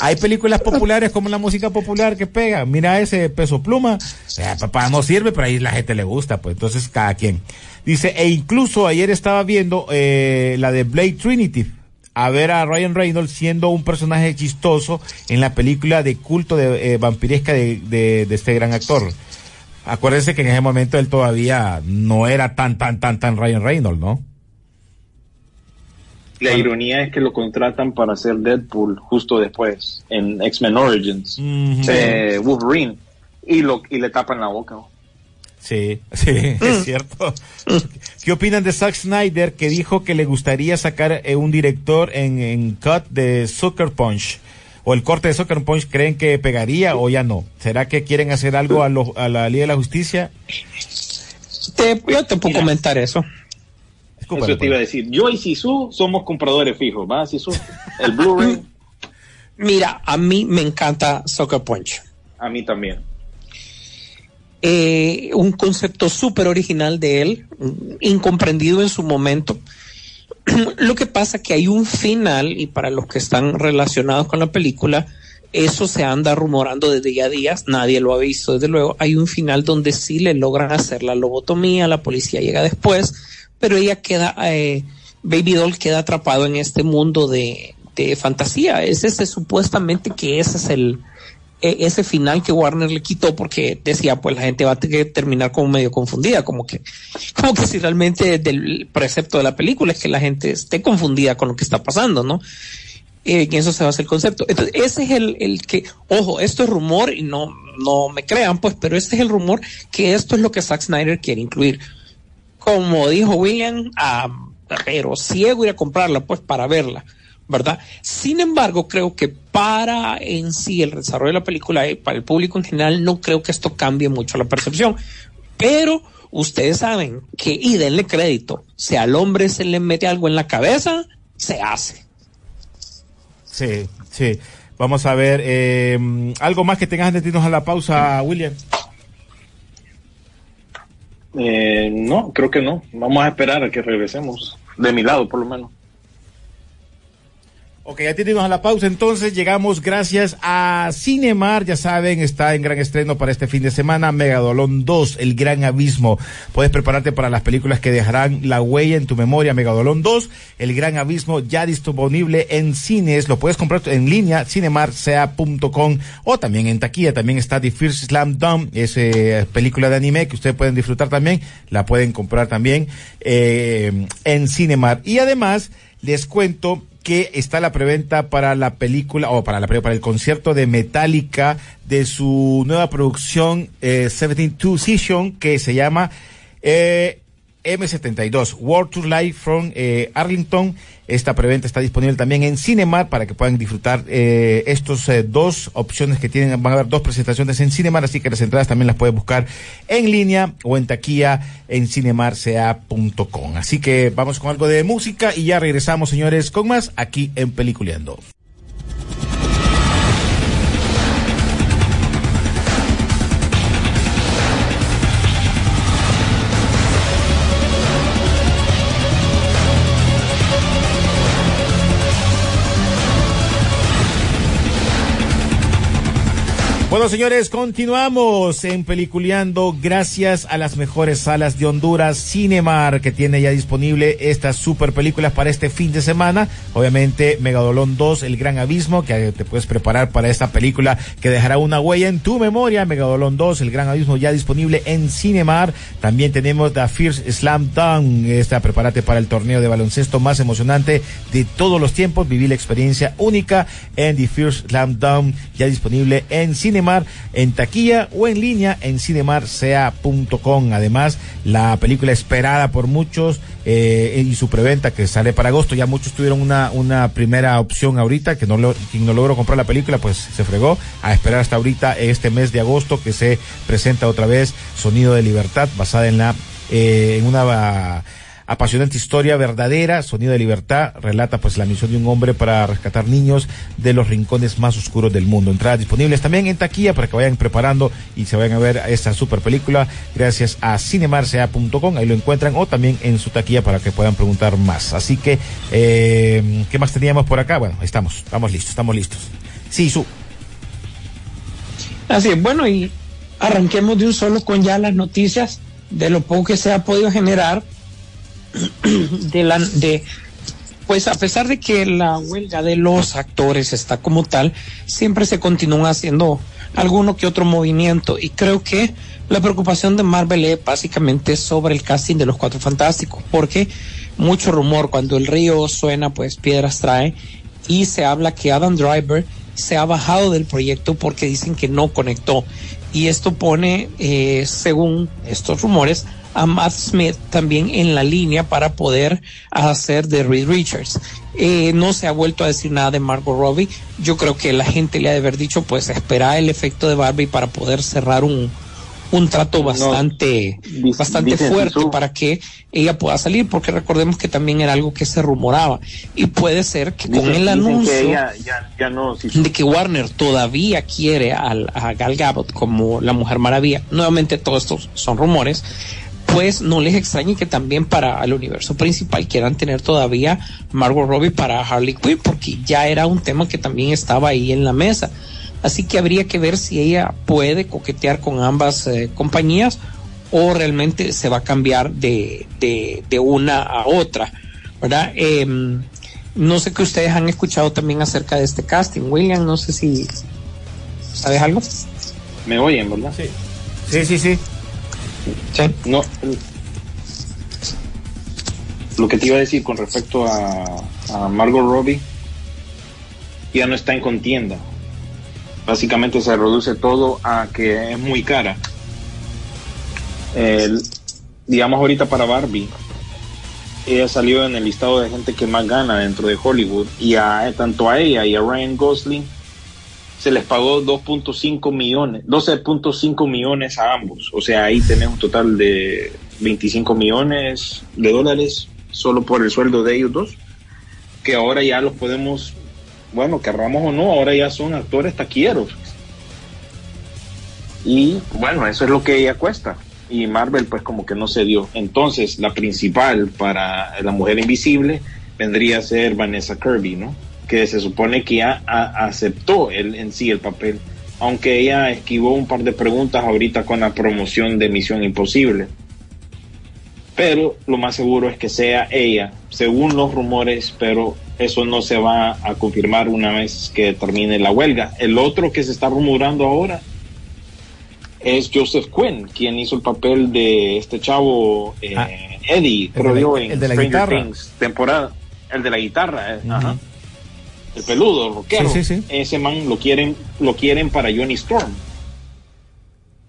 Hay películas populares como la música popular que pega. Mira ese peso pluma. Eh, papá no sirve, pero ahí la gente le gusta, pues entonces cada quien. Dice, e incluso ayer estaba viendo eh, la de Blade Trinity. A ver a Ryan Reynolds siendo un personaje chistoso en la película de culto de eh, vampiresca de, de, de este gran actor. Acuérdense que en ese momento él todavía no era tan, tan, tan, tan Ryan Reynolds, ¿no? La ironía es que lo contratan para hacer Deadpool justo después, en X-Men Origins, eh, Wolverine, y, lo, y le tapan la boca. Sí, sí, es cierto. ¿Qué opinan de Zack Snyder que dijo que le gustaría sacar eh, un director en, en cut de Sucker Punch? ¿O el corte de Sucker Punch creen que pegaría o ya no? ¿Será que quieren hacer algo a, lo- a la Liga de la Justicia? Te- yo te puedo Mira. comentar eso. Discúlpame, Eso te iba a pues. decir. Yo y Sisu somos compradores fijos, ¿va, Sisu? El Blu-ray, Mira, a mí me encanta Soccer Punch. a mí también. Eh, un concepto súper original de él, incomprendido en su momento. Lo que pasa que hay un final, y para los que están relacionados con la película, eso se anda rumorando desde ya días, nadie lo ha visto desde luego. Hay un final donde sí le logran hacer la lobotomía, la policía llega después, pero ella queda, eh, Baby Doll queda atrapado en este mundo de, de fantasía. Es ese supuestamente que ese es el, ese final que Warner le quitó porque decía pues la gente va a tener que terminar como medio confundida como que como que si realmente del precepto de la película es que la gente esté confundida con lo que está pasando no Eh, eso se basa el concepto. Entonces ese es el, el que ojo esto es rumor y no no me crean pues pero este es el rumor que esto es lo que Zack Snyder quiere incluir. Como dijo William ah, pero ciego ir a comprarla pues para verla ¿verdad? Sin embargo, creo que para en sí el desarrollo de la película y para el público en general, no creo que esto cambie mucho la percepción. Pero ustedes saben que, y denle crédito, si al hombre se le mete algo en la cabeza, se hace. Sí, sí. Vamos a ver, eh, algo más que tengas antes de irnos a la pausa, William. Eh, no, creo que no. Vamos a esperar a que regresemos. De mi lado, por lo menos. Ok, ya tenemos a la pausa, entonces llegamos gracias a Cinemar, ya saben, está en gran estreno para este fin de semana, Megadolón 2, El Gran Abismo. Puedes prepararte para las películas que dejarán la huella en tu memoria, Megadolón 2, El Gran Abismo, ya disponible en cines, lo puedes comprar en línea, cinemarsea.com o también en taquilla, también está The First Slam Dunk, es eh, película de anime que ustedes pueden disfrutar también, la pueden comprar también eh, en Cinemar. Y además, les cuento que está la preventa para la película o para la para el concierto de Metallica de su nueva producción eh, 72 Session que se llama eh, M72 World to Life from eh, Arlington. Esta preventa está disponible también en Cinemar para que puedan disfrutar eh, estos eh, dos opciones que tienen. Van a haber dos presentaciones en Cinemar, así que las entradas también las puedes buscar en línea o en taquilla en cinemarsea.com. Así que vamos con algo de música y ya regresamos, señores, con más aquí en Peliculeando. Bueno, señores, continuamos en Peliculeando gracias a las mejores salas de Honduras, Cinemar, que tiene ya disponible estas super películas para este fin de semana. Obviamente, Megadolón 2, El Gran Abismo, que te puedes preparar para esta película que dejará una huella en tu memoria. Megadolón 2, El Gran Abismo, ya disponible en Cinemar. También tenemos The First Slam Dunk, esta prepárate para el torneo de baloncesto más emocionante de todos los tiempos. Viví la experiencia única en The First Slam Dunk, ya disponible en Cinemar en taquilla o en línea en cinemarsea.com. Además, la película esperada por muchos eh, y su preventa que sale para agosto. Ya muchos tuvieron una, una primera opción ahorita, que no lo, quien no logró comprar la película, pues se fregó a esperar hasta ahorita este mes de agosto que se presenta otra vez Sonido de Libertad, basada en la, eh, en una apasionante historia verdadera, Sonido de Libertad, relata pues la misión de un hombre para rescatar niños de los rincones más oscuros del mundo. Entradas disponibles también en taquilla para que vayan preparando y se vayan a ver esta super película gracias a cinemarsea.com, ahí lo encuentran, o también en su taquilla para que puedan preguntar más. Así que, eh, ¿qué más teníamos por acá? Bueno, estamos, estamos listos, estamos listos. Sí, su. Así es, bueno, y arranquemos de un solo con ya las noticias de lo poco que se ha podido generar pues a pesar de que la huelga de los actores está como tal, siempre se continúa haciendo alguno que otro movimiento. Y creo que la preocupación de Marvel es básicamente sobre el casting de los Cuatro Fantásticos, porque mucho rumor cuando el río suena pues piedras trae y se habla que Adam Driver se ha bajado del proyecto porque dicen que no conectó y esto pone eh, según estos rumores a Matt Smith también en la línea para poder hacer de Reed Richards. Eh, no se ha vuelto a decir nada de Margot Robbie. Yo creo que la gente le ha de haber dicho, pues espera el efecto de Barbie para poder cerrar un, un trato bastante, No, bastante fuerte para que ella pueda salir, porque recordemos que también era algo que se rumoraba. Y puede ser que con Dicen- el dicen anuncio que ella ya, ya no, si de que Warner todavía quiere a Gal Gadot como la Mujer Maravilla, nuevamente todos estos son rumores, pues no les extrañe que también para el universo principal quieran tener todavía Margot Robbie para Harley Quinn, porque ya era un tema que también estaba ahí en la mesa. Así que habría que ver si ella puede coquetear con ambas eh, compañías o realmente se va a cambiar de, de, de una a otra, ¿verdad? Em, no sé qué ustedes han escuchado también acerca de este casting. William, no sé si sabes algo. me oyen, ¿verdad? Sí. Sí, sí, sí. Sí. No. Lo que te iba a decir con respecto a, a Margot Robbie, ya no está en contienda. Básicamente se reduce todo a que es muy cara. Digamos ahorita para Barbie, ella salió en el listado de gente que más gana dentro de Hollywood y a, tanto a ella y a Ryan Gosling se les pagó 2.5 millones, 12.5 millones a ambos. O sea, ahí tenés un total de 25 millones de dólares solo por el sueldo de ellos dos, que ahora ya los podemos, bueno, querramos o no, ahora ya son actores taquilleros. Y bueno, eso es lo que ella cuesta. Y Marvel pues como que no se dio. Entonces, la principal para la mujer invisible vendría a ser Vanessa Kirby, ¿no? que se supone que ya aceptó el, en sí el papel, aunque ella esquivó un par de preguntas ahorita con la promoción de Misión Imposible. Pero lo más seguro es que sea ella, según los rumores, pero eso no se va a confirmar una vez que termine la huelga. El otro que se está rumorando ahora es Joseph Quinn, quien hizo el papel de este chavo eh, Ah. Eddie, El creo yo, en el de la Stranger guitarra. Things, temporada. El de la guitarra, eh, ajá. El peludo, rockero. Sí, sí, sí. Ese man lo quieren, lo quieren para Johnny Storm.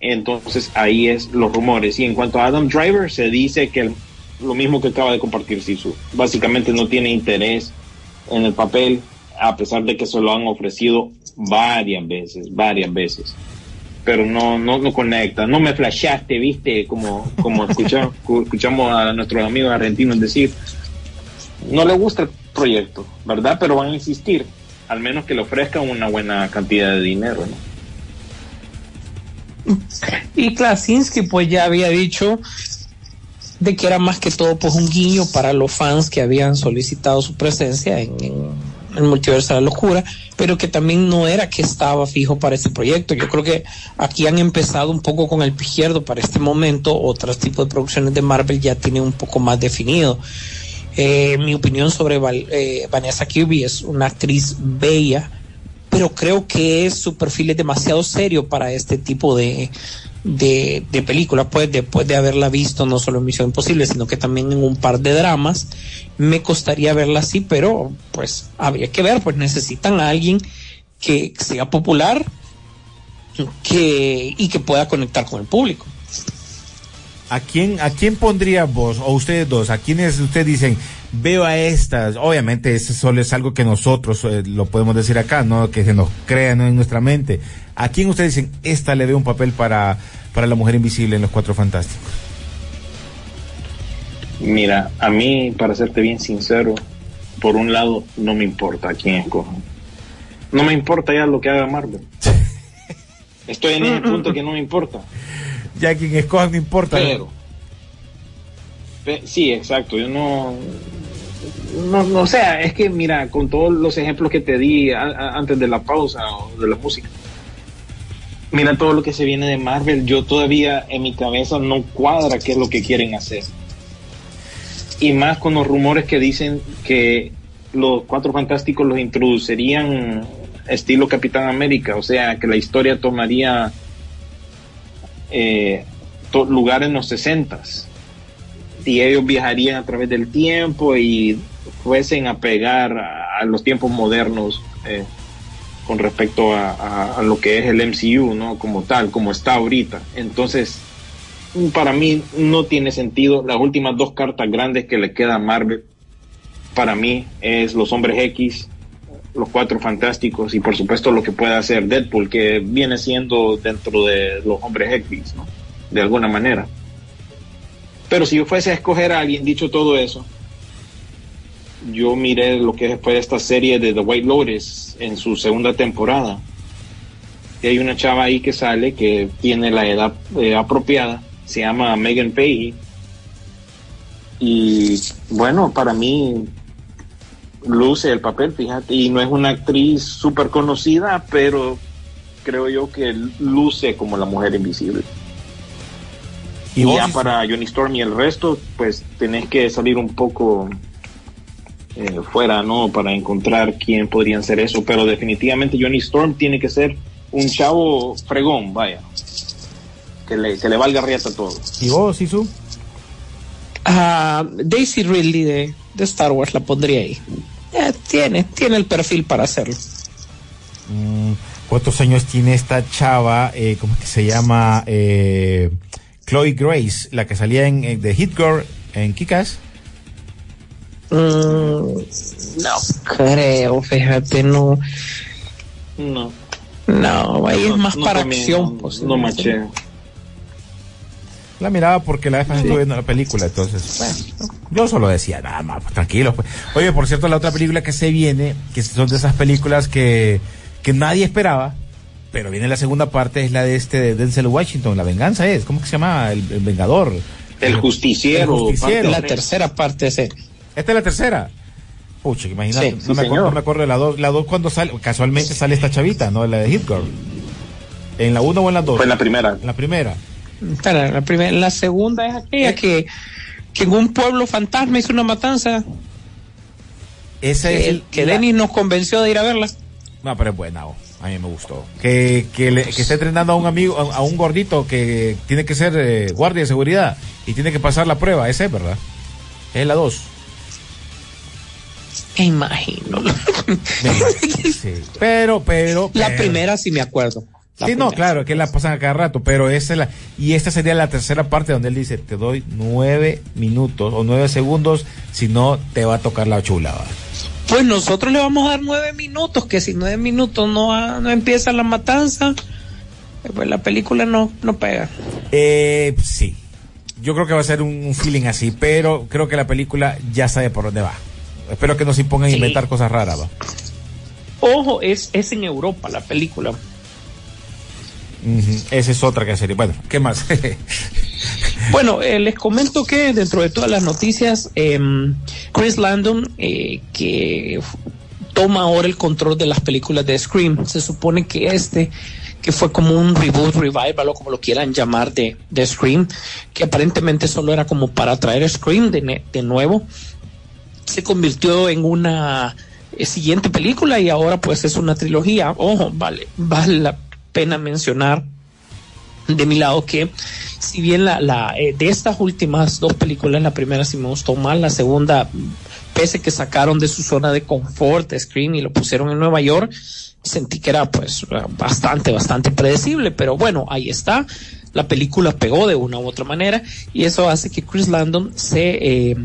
Entonces ahí es los rumores. Y en cuanto a Adam Driver, se dice que el- lo mismo que acaba de compartir Sisu. Básicamente no tiene interés en el papel, a pesar de que se lo han ofrecido varias veces, varias veces. Pero no, no, no conecta, no me flashaste, viste, como, como escuchamos, escuchamos a nuestros amigos argentinos decir, no le gusta el proyecto, ¿verdad? Pero van a insistir, al menos que le ofrezcan una buena cantidad de dinero, ¿no? Y Klasinski pues ya había dicho de que era más que todo pues un guiño para los fans que habían solicitado su presencia en, el multiverso de la locura, pero que también no era que estaba fijo para este proyecto. Yo creo que aquí han empezado un poco con el izquierdo para este momento, otros tipos de producciones de Marvel ya tienen un poco más definido. Eh, mi opinión sobre eh, Vanessa Kirby es una actriz bella, pero creo que su perfil es demasiado serio para este tipo de, de, películas, pues después de haberla visto no solo en Misión Imposible, sino que también en un par de dramas, me costaría verla así, pero pues habría que ver, pues necesitan a alguien que sea popular que, y que pueda conectar con el público. ¿A quién, ¿A quién pondría vos, o ustedes dos, a quienes ustedes dicen, veo a estas, obviamente eso solo es algo que nosotros eh, lo podemos decir acá, no que se nos crea ¿no? en nuestra mente. ¿A quién ustedes dicen, esta le veo un papel para, para la mujer invisible en los Cuatro Fantásticos? Mira, a mí, para serte bien sincero, por un lado, no me importa a quién escojan. No me importa ya lo que haga Marvel. Estoy en ese punto que no me importa. Ya quien escojan no importa. Pero, pe- sí, exacto. Yo no, no, no, o sea, es que mira, con todos los ejemplos que te di antes de la pausa o de la música, mira todo lo que se viene de Marvel. Yo todavía en mi cabeza no cuadra qué es lo que quieren hacer. Y más con los rumores que dicen que los cuatro fantásticos los introducirían estilo Capitán América, o sea, que la historia tomaría eh, lugar en los 60 y ellos viajarían a través del tiempo y fuesen a pegar a, los tiempos modernos eh, con respecto a, lo que es el MCU, ¿no? Como tal, como está ahorita. Entonces, para mí no tiene sentido. Las últimas dos cartas grandes que le queda a Marvel, para mí, es los Hombres X, los Cuatro Fantásticos y por supuesto lo que puede hacer Deadpool, que viene siendo dentro de los Hombres X, ¿no? De alguna manera. Pero si yo fuese a escoger a alguien, dicho todo eso, yo miré lo que fue esta serie de The White Lotus en su segunda temporada. Y hay una chava ahí que sale que tiene la edad eh, apropiada, se llama Megan Pagey. Y bueno, para mí luce el papel, fíjate, y no es una actriz súper conocida, pero creo yo que luce como la mujer invisible. Y ya para Johnny Storm y el resto, pues tenés que salir un poco eh, fuera, ¿no? Para encontrar quién podrían ser eso, pero definitivamente Johnny Storm tiene que ser un chavo fregón, vaya. Que le, que le valga riata todo. ¿Y vos, Sisu? Ah, Daisy Ridley de, de Star Wars la pondría ahí. Eh, tiene, tiene el perfil para hacerlo. Mm, ¿Cuántos años tiene esta chava? Eh, ¿Cómo es que se llama? Eh, Chloe Grace, la que salía en, en The Hit Girl en Kikas. Mm, no creo, fíjate, no. No. No, ahí es más no para también, acción. No, pues, no macheo. La miraba porque la vez pasada estuve viendo la película, entonces, bueno, yo solo decía, nada más, pues, tranquilo. Pues. Oye, por cierto, la otra película que se viene, que son de esas películas que, que nadie esperaba, pero viene la segunda parte, es la de este de Denzel Washington, La Venganza es, ¿cómo que se llama? El, el Vengador. El justiciero. El justiciero. La tercera parte es Esta es la tercera. Pucha, imagínate, Sí, no, sí, me acuerdo, no me acuerdo de la dos. La dos cuando sale, casualmente sale esta chavita, ¿no? La de Hit Girl. ¿En la uno o en la dos? Fue en la primera. En la primera. La, primera, la segunda es aquella que, que en un pueblo fantasma hizo una matanza. Esa Que, es el- que la- Denis nos convenció de ir a verla. No, pero es buena, oh. a mí me gustó. Que, que, le- que está entrenando a un amigo, a, a un gordito que tiene que ser eh, guardia de seguridad y tiene que pasar la prueba. Esa es, ¿verdad? Es la dos. Me imagino. Sí. Pero, pero, La primera sí me acuerdo. La sí, no, claro, que la pasan a cada rato, pero esa es la, y esta sería la tercera parte donde él dice, te doy nueve minutos o nueve segundos, si no te va a tocar la chulada. Pues nosotros le vamos a dar nueve minutos, que si nueve minutos no, ha- no empieza la matanza, pues la película no, no pega. Eh, sí, yo creo que va a ser un, feeling así, pero creo que la película ya sabe por dónde va. Espero que no se impongan a inventar cosas raras, va. Ojo, es, es en Europa la película. Esa es otra que sería. Bueno, ¿qué más? Bueno, eh, les comento que dentro de todas las noticias, em, Chris Landon, eh, que toma ahora el control de las películas de Scream. Se supone que este, que fue como un reboot, revival o como lo quieran llamar de, de Scream, que aparentemente solo era como para traer Scream de, de nuevo, se convirtió en una eh, siguiente película y ahora pues es una trilogía. Ojo, vale, vale la pena mencionar de mi lado que si bien la, la eh, de estas últimas dos películas la primera sí me gustó más la segunda pese que sacaron de su zona de confort de Scream y lo pusieron en Nueva York sentí que era pues bastante bastante predecible pero bueno ahí está. La película pegó de una u otra manera y eso hace que Chris Landon se eh,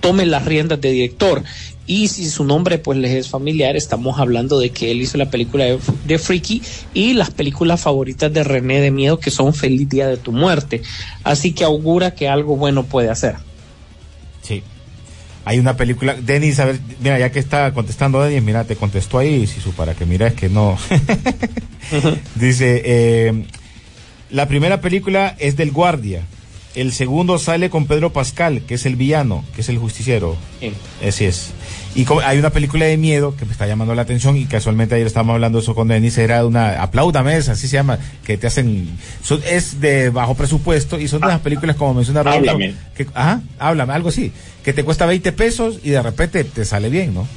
tome las riendas de director y si su nombre pues les es familiar, estamos hablando de que él hizo la película de, de Freaky y las películas favoritas de René de Miedo que son Feliz Día de tu Muerte. Así que augura que algo bueno puede hacer. Sí. Hay una película, Denis, a ver, mira, ya que está contestando Denis, mira, te contestó ahí, Sisu, para que mires que no. Dice, eh, la primera película es del guardia. El segundo sale con Pedro Pascal, que es el villano, que es el justiciero. Sí. Así es. Y como- hay una película de miedo que me está llamando la atención y casualmente ayer estábamos hablando eso con Denis, era una Apláudame, es, así se llama, que te hacen, son- es de bajo presupuesto y son de las películas como menciona Rodolfo, Háblame. que, ajá, háblame, algo así, que te cuesta 20 pesos y de repente te sale bien, ¿no?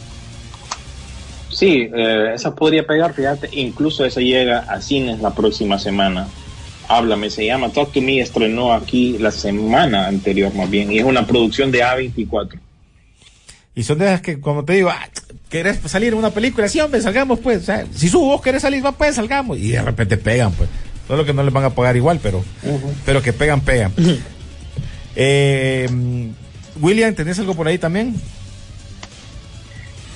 Sí, eh, esa podría pegar, fíjate, incluso esa llega a cines la próxima semana. Háblame, se llama Talk to Me, estrenó aquí la semana anterior más bien, y es una producción de A24. Y son de esas que, como te digo, ah, ¿querés salir en una película? Sí, hombre, salgamos pues. O sea, si su vos querés salir, va pues, salgamos. Y de repente pegan, pues. Solo que no les van a pagar igual, pero, pero que pegan, pegan. Eh, William, ¿tenés algo por ahí también?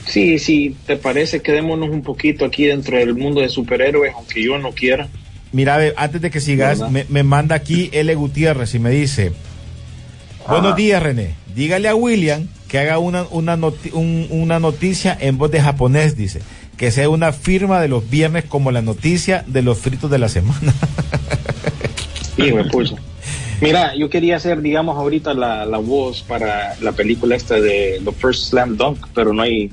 Sí, sí, ¿te parece? Quedémonos un poquito aquí dentro del mundo de superhéroes, aunque yo no quiera. Mira, ve, antes de que sigas, me, me manda aquí L. Gutiérrez y me dice, buenos días René, dígale a William que haga una, una, noti- un- una noticia en voz de japonés, dice, que sea una firma de los viernes como la noticia de los fritos de la semana. Hijo de pucha. Mira, yo quería hacer, digamos, ahorita la, la voz para la película esta de The First Slam Dunk, pero no hay...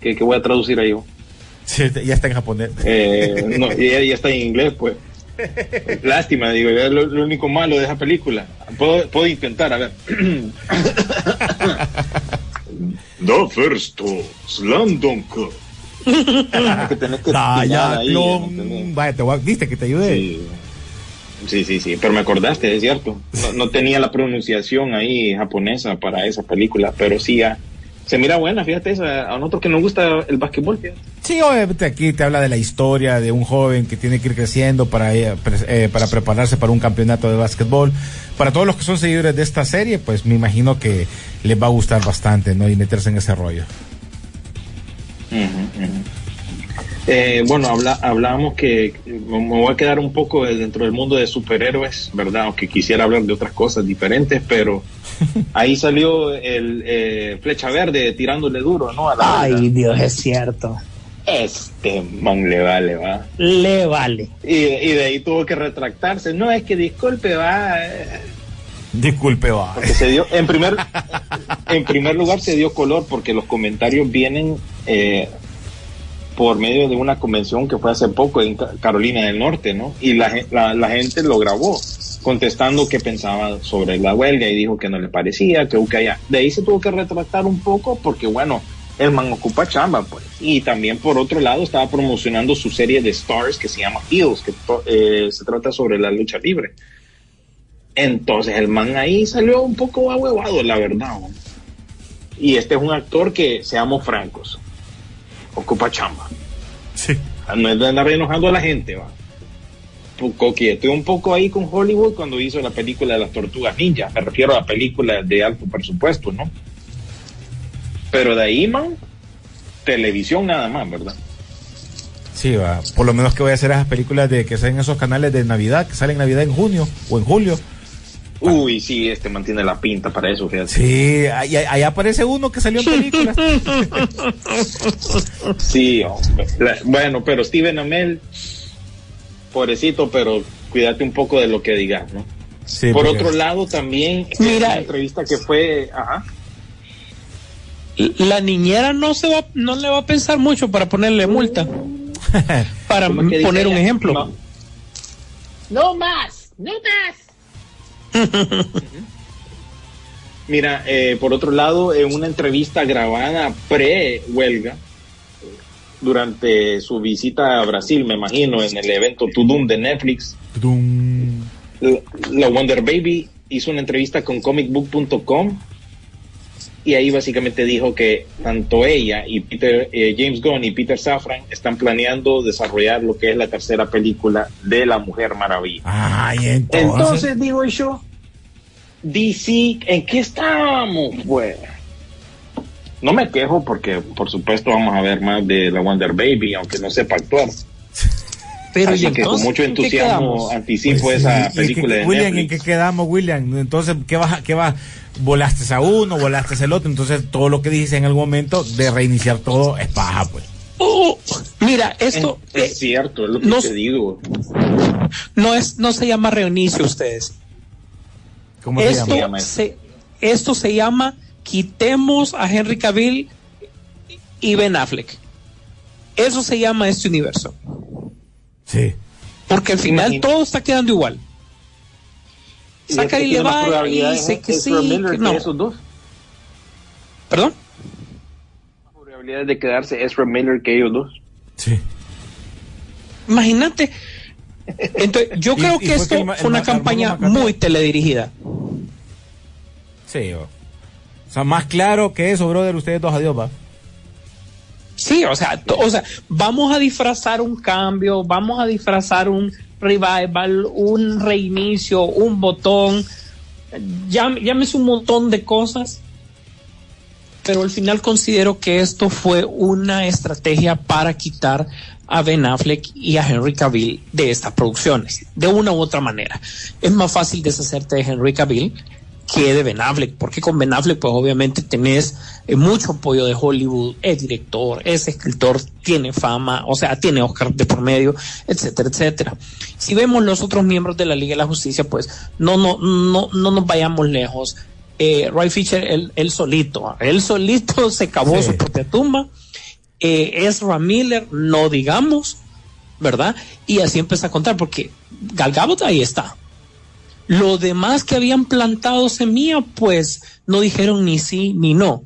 que voy a traducir ahí? Sí, ya está en japonés. Eh, no, ya, ya está en inglés, pues. Lástima, digo, es lo, lo único malo de esa película. Puedo, puedo intentar, a ver. The First Slam Dunk. Que tenés que ahí, Dayatlón. ¿entendés? Vaya, te voy a- viste que te ayudé. Sí. sí, sí, sí, pero me acordaste, es cierto. No, no tenía la pronunciación ahí japonesa para esa película, pero sí ya. Se mira buena, fíjate, esa, a nosotros que nos gusta el básquetbol, fíjate. Sí, obviamente aquí te habla de la historia de un joven que tiene que ir creciendo para, eh, eh, para prepararse para un campeonato de básquetbol. Para todos los que son seguidores de esta serie, pues me imagino que les va a gustar bastante, ¿no? Y meterse en ese rollo. Eh, bueno, habla, hablábamos que me voy a quedar un poco dentro del mundo de superhéroes, ¿verdad? Aunque quisiera hablar de otras cosas diferentes, pero ahí salió el eh, Flecha Verde tirándole duro, ¿no? A la Ay, banda. Dios, es cierto. Este man le vale, va. Le vale. Y, y de ahí tuvo que retractarse. No, es que disculpe, va. Disculpe, va. porque se dio, en primer, en primer lugar se dio color porque los comentarios vienen eh, por medio de una convención que fue hace poco en Ca- Carolina del Norte, ¿no? Y la, la gente lo grabó contestando qué pensaba sobre la huelga y dijo que no le parecía, que que allá. De ahí se tuvo que retractar un poco porque, bueno, el man ocupa chamba, pues. Y también, por otro lado, estaba promocionando su serie de Stars que se llama Heels, que eh, se trata sobre la lucha libre. Entonces el man ahí salió un poco ahuevado, la verdad. Y este es un actor que, seamos francos, ocupa chamba. Sí. No es de andar enojando a la gente, va. Coqueteó un poco ahí con Hollywood cuando hizo la película de las tortugas ninja. Me refiero a la película de alto presupuesto, ¿no? Pero de ahí, man, televisión nada más, ¿verdad? Sí, va. Por lo menos que voy a hacer esas películas de que salen esos canales de Navidad, que salen Navidad en junio o en julio. Uy, sí, este mantiene la pinta para eso, fíjate. Sí, ahí, ahí aparece uno que salió en películas. Sí, hombre. La- bueno, pero Steven Amell, pobrecito, pero cuídate un poco de lo que digas, ¿no? Sí, Por porque- otro lado, también, Mira. una entrevista que fue, ajá, La niñera no se va, no le va a pensar mucho para ponerle multa. para ¿Cómo que dice poner un ella? ejemplo. No. No más, no más. Mira, eh, por otro lado, en una entrevista grabada pre-huelga, durante su visita a Brasil, me imagino, en el evento Tudum de Netflix, Tudum. la Wonder Baby hizo una entrevista con comicbook.com y ahí básicamente dijo que tanto ella y Peter, eh, James Gunn y Peter Safran están planeando desarrollar lo que es la tercera película de La Mujer Maravilla. Ay, entonces. Entonces digo yo, DC, ¿en qué estamos, pues? No me quejo porque, por supuesto, vamos a ver más de la Wonder Baby, aunque no sepa actuar. Pero Así y que con entonces, mucho ¿en qué entusiasmo anticipo Pues esa sí, ¿y en película de William, ¿en qué quedamos, William? Entonces, ¿qué vas, a- qué vas? Volaste a uno, volaste el otro, entonces todo lo que dijiste en algún momento de reiniciar todo es paja, pues. Oh, mira, esto es, eh, es cierto, es lo que no te digo. no es, no se llama reinicio ustedes. ¿Cómo se Esto llama? se, esto se llama quitemos a Henry Cavill y Ben Affleck. Eso se llama este universo. Sí. Porque al final todo está quedando igual. Saca y le va y dice que sí, Ezra Miller que no. esos dos. ¿Perdón? Más probabilidades de quedarse Ezra Miller que ellos dos. Sí. Imagínate. Entonces, yo creo y que fue esto que el ma- fue el una campaña muy teledirigida. Sí, sea, más claro que eso, brother, ustedes dos, adiós, va. Sí, o sea, o sea, vamos a disfrazar un cambio, vamos a disfrazar un revival, un reinicio, un botón, llámese un montón de cosas, pero al final considero que esto fue una estrategia para quitar a Ben Affleck y a Henry Cavill de estas producciones, de una u otra manera. Es más fácil deshacerte de Henry Cavill que de Ben Affleck, porque con Ben Affleck pues obviamente tenés eh, mucho apoyo de Hollywood, es director, es escritor, tiene fama, o sea, tiene Oscar de por medio, etcétera, etcétera. Si vemos los otros miembros de la Liga de la Justicia, pues no, no, no, no nos vayamos lejos. Eh, Ray Fisher, él, él solito, él solito se cavó Sí. su propia tumba. Eh, Ezra Miller, no digamos, ¿verdad? Y así empieza a contar, porque Gal Gadot ahí está. Lo demás que habían plantado semilla, pues no dijeron ni sí ni no.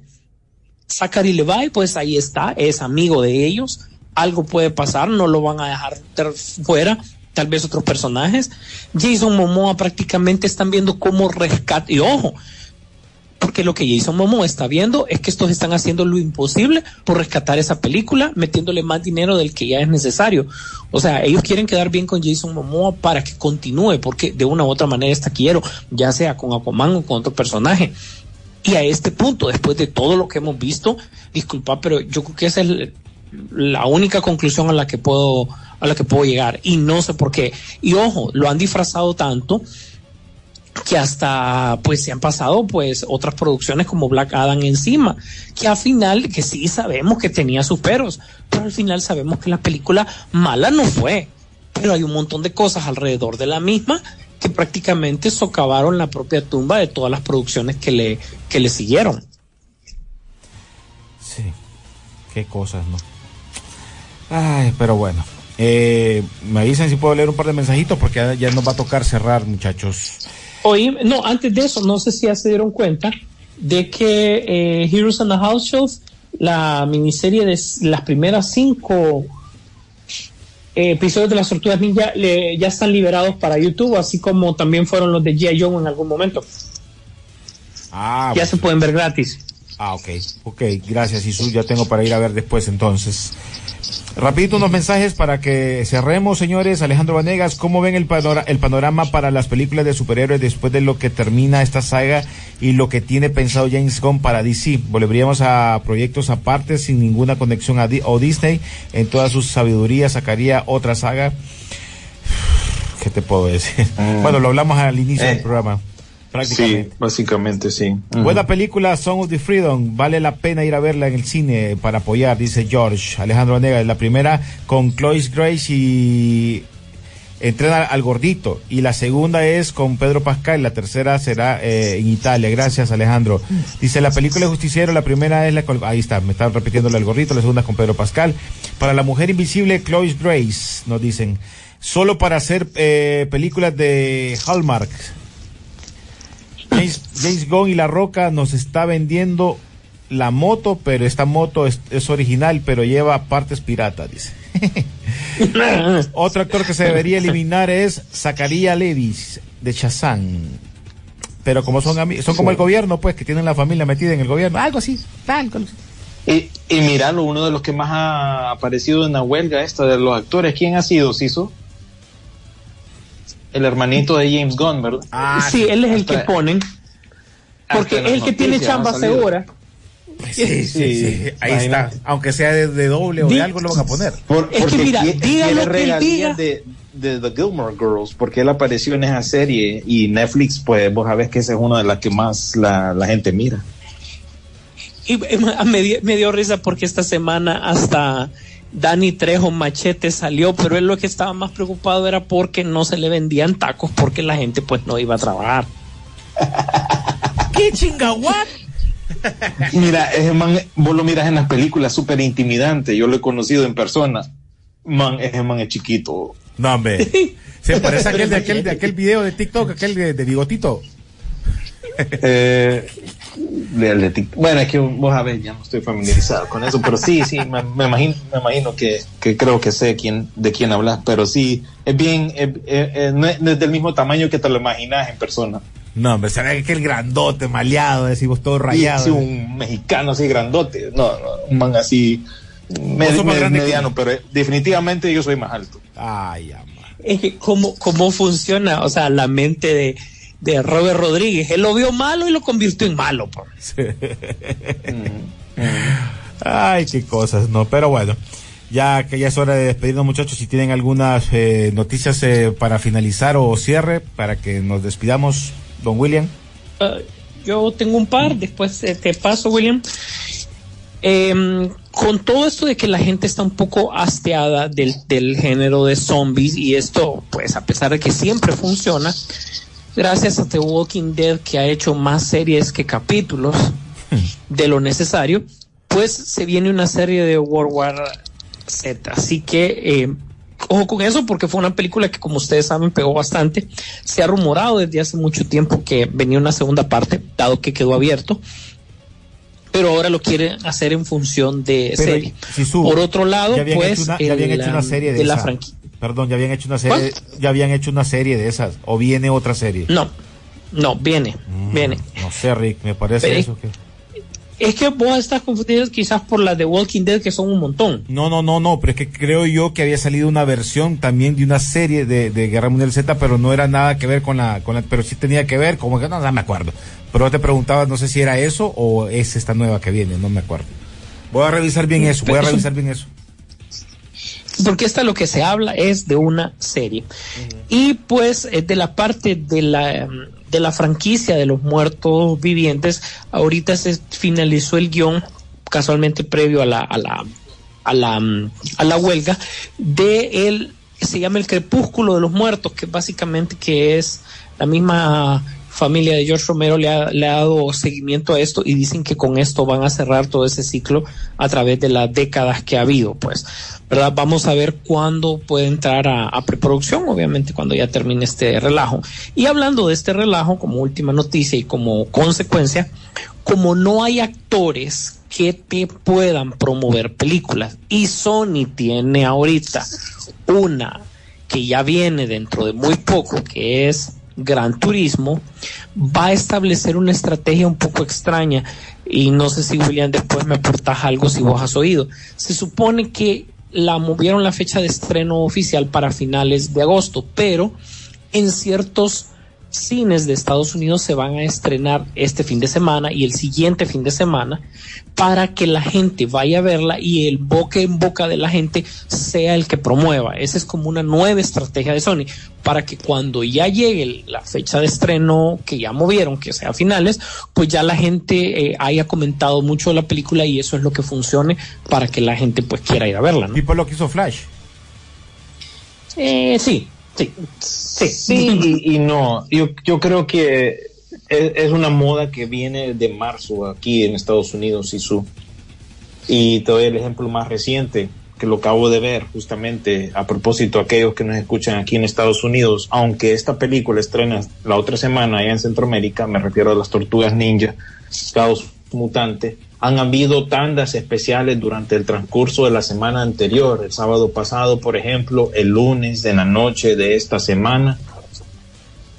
Zachary Levi, pues ahí está, es amigo de ellos. Algo puede pasar, no lo van a dejar fuera. Tal vez otros personajes. Jason Momoa prácticamente están viendo cómo rescate. Y ojo, porque lo que Jason Momoa está viendo es que estos están haciendo lo imposible por rescatar esa película, metiéndole más dinero del que ya es necesario. O sea, ellos quieren quedar bien con Jason Momoa para que continúe, porque de una u otra manera está quiero, ya sea con Aquaman o con otro personaje. Y a este punto, después de todo lo que hemos visto, disculpa, pero yo creo que esa es la única conclusión a la que puedo a la que puedo llegar y no sé por qué. Y ojo, lo han disfrazado tanto que hasta pues se han pasado pues otras producciones como Black Adam encima, que al final que sí sabemos que tenía sus peros, pero al final sabemos que la película mala no fue, pero hay un montón de cosas alrededor de la misma que prácticamente socavaron la propia tumba de todas las producciones que le que le siguieron. Sí. Qué cosas, ¿no? Ay, pero bueno. Eh, me dicen si puedo leer un par de mensajitos porque ya, ya nos va a tocar cerrar, muchachos. Oí, no, antes de eso, no sé si ya se dieron cuenta de que eh, Heroes on the House Shelf, la miniserie de las primeras cinco eh, episodios de las Tortugas Ninja le- ya están liberados para YouTube, así como también fueron los de G.I. Joe en algún momento. Ah, ya se pueden ver gratis. Ah, ok, ok, gracias Isu, ya tengo para ir a ver después entonces. Rapidito unos mensajes para que cerremos, señores. Alejandro Vanegas, ¿cómo ven el, panora- el panorama para las películas de superhéroes después de lo que termina esta saga y lo que tiene pensado James Gunn para DC? ¿Volveríamos a proyectos aparte sin ninguna conexión a Di- o Disney? En toda su sabiduría sacaría otra saga. ¿Qué te puedo decir? Bueno, lo hablamos al inicio Eh. del programa, prácticamente. Sí, básicamente sí. Buena película, Song of the Freedom. Vale la pena ir a verla en el cine para apoyar, dice George. Alejandro Vanega, la primera con Chloe Grace y, entrena al gordito y la segunda es con Pedro Pascal, la tercera será eh, en Italia. Gracias Alejandro. Dice la película de Justiciero, la primera es la ahí está, me están repitiendo el gordito, la segunda es con Pedro Pascal. Para la mujer invisible, Chloe Grace, nos dicen. Solo para hacer eh, películas de Hallmark. James, James Gunn y La Roca nos está vendiendo la moto, pero esta moto es, es original, pero lleva partes piratas, dice. Otro actor que se debería eliminar es Zacarías Levis de Shazam. Pero como son son como el gobierno, pues, que tienen la familia metida en el gobierno, algo así, tal. Y, y miralo, uno de los que más ha aparecido en la huelga esta de los actores, ¿quién ha sido, Siso? El hermanito de James Gunn, ¿verdad? Ah, sí, él es el que hasta- ponen. Porque es el que tiene chamba segura. Pues sí, sí, sí, Sí, ahí imagínate. está. Aunque sea de, de doble o de algo, lo van a poner. Por- Es que mira, diga lo que él diga. De, de The Gilmore Girls, porque él apareció en esa serie y Netflix, pues vos sabés que esa es una de las que más la, la gente mira. Y eh, me, dio- me dio risa porque esta semana hasta Dani Trejo Machete salió, pero él lo que estaba más preocupado era porque no se le vendían tacos porque la gente pues no iba a trabajar. ¿Qué chingaguat? Mira, ese man, vos lo miras en las películas, súper intimidante. Yo lo he conocido en persona. Man, ese man es chiquito. No, hombre. Se parece a aquel de aquel, de aquel video de TikTok, aquel de, de bigotito. Eh, bueno, es que vos a ver, ya no estoy familiarizado con eso, pero sí, sí, me, me imagino, me imagino que, que creo que sé quién, de quién hablas, pero sí, es bien, eh, eh, eh, no, es, no es del mismo tamaño que te lo imaginas en persona. No, hombre, se ve aquel grandote, maleado, decimos todo rayado. sí, un mexicano así grandote, no, no, un man así med- med- que mediano, pero definitivamente yo soy más alto. Ay, ama. Es que cómo, cómo funciona, o sea, la mente de, de Robert Rodríguez. Él lo vio malo y lo convirtió en malo. pues. Ay, qué cosas, no, pero bueno. Ya que ya es hora de despedirnos, muchachos. Si tienen algunas eh, noticias eh, para finalizar o cierre, para que nos despidamos, don William. Uh, yo tengo un par, después eh, te paso, William. Em, con todo esto de que la gente está un poco hasteada del, del género de zombies y esto, pues a pesar de que siempre funciona, gracias a The Walking Dead que ha hecho más series que capítulos de lo necesario, pues se viene una serie de World War Z. Así que eh, ojo con eso porque fue una película que como ustedes saben pegó bastante. Se ha rumorado desde hace mucho tiempo que venía una segunda parte, dado que quedó abierto. Pero ahora lo quieren hacer en función de Pero, serie. Por otro lado, ya habían pues hecho una, ya habían el, hecho una serie de, de la franquicia. Perdón, ya habían hecho una serie, ya habían hecho una serie de esas, o viene otra serie. No, no, viene, Mm, viene. No sé, Rick, me parece Pero- eso que. Es que vos estás confundido quizás por las de Walking Dead, que son un montón. No, no, no, no, pero es que creo yo que había salido una versión también de una serie de, de Guerra Mundial Z, pero no era nada que ver con la, con la, pero sí tenía que ver, como que no, no me acuerdo. Pero te preguntaba, no sé si era eso o es esta nueva que viene, no me acuerdo. Voy a revisar bien eso, voy a revisar bien eso. Porque esta lo que se habla es de una serie. Y pues eh, de la parte de la, de la franquicia de los muertos vivientes, ahorita se finalizó el guion, casualmente previo a la, a la, a la, a la huelga, de el, se llama el crepúsculo de los muertos, que básicamente que es la misma familia de George Romero le ha, le ha dado seguimiento a esto y dicen que con esto van a cerrar todo ese ciclo a través de las décadas que ha habido, pues, ¿verdad? Vamos a ver cuándo puede entrar a, a preproducción, obviamente cuando ya termine este relajo. Y hablando de este relajo, como última noticia y como consecuencia, como no hay actores que te puedan promover películas y Sony tiene ahorita una que ya viene dentro de muy poco, que es Gran Turismo, va a establecer una estrategia un poco extraña y no sé si William después me aportas algo si vos has oído. Se supone que la movieron la fecha de estreno oficial para finales de agosto, pero en ciertos cines de Estados Unidos se van a estrenar este fin de semana y el siguiente fin de semana para que la gente vaya a verla y el boca en boca de la gente sea el que promueva. Esa es como una nueva estrategia de Sony para que cuando ya llegue la fecha de estreno que ya movieron, que sea a finales, pues ya la gente eh, haya comentado mucho de la película y eso es lo que funcione para que la gente pues quiera ir a verla. ¿no? Tipo lo que hizo Flash. Eh, sí, Sí, sí. Y, no. Yo, yo creo que es, una moda que viene de marzo aquí en Estados Unidos y su. Y te doy el ejemplo más reciente que lo acabo de ver justamente a propósito aquellos que nos escuchan aquí en Estados Unidos, aunque esta película estrena la otra semana allá en Centroamérica, me refiero a las tortugas ninja, Caos Mutante, han habido tandas especiales durante el transcurso de la semana anterior, el sábado pasado, por ejemplo, el lunes de la noche de esta semana,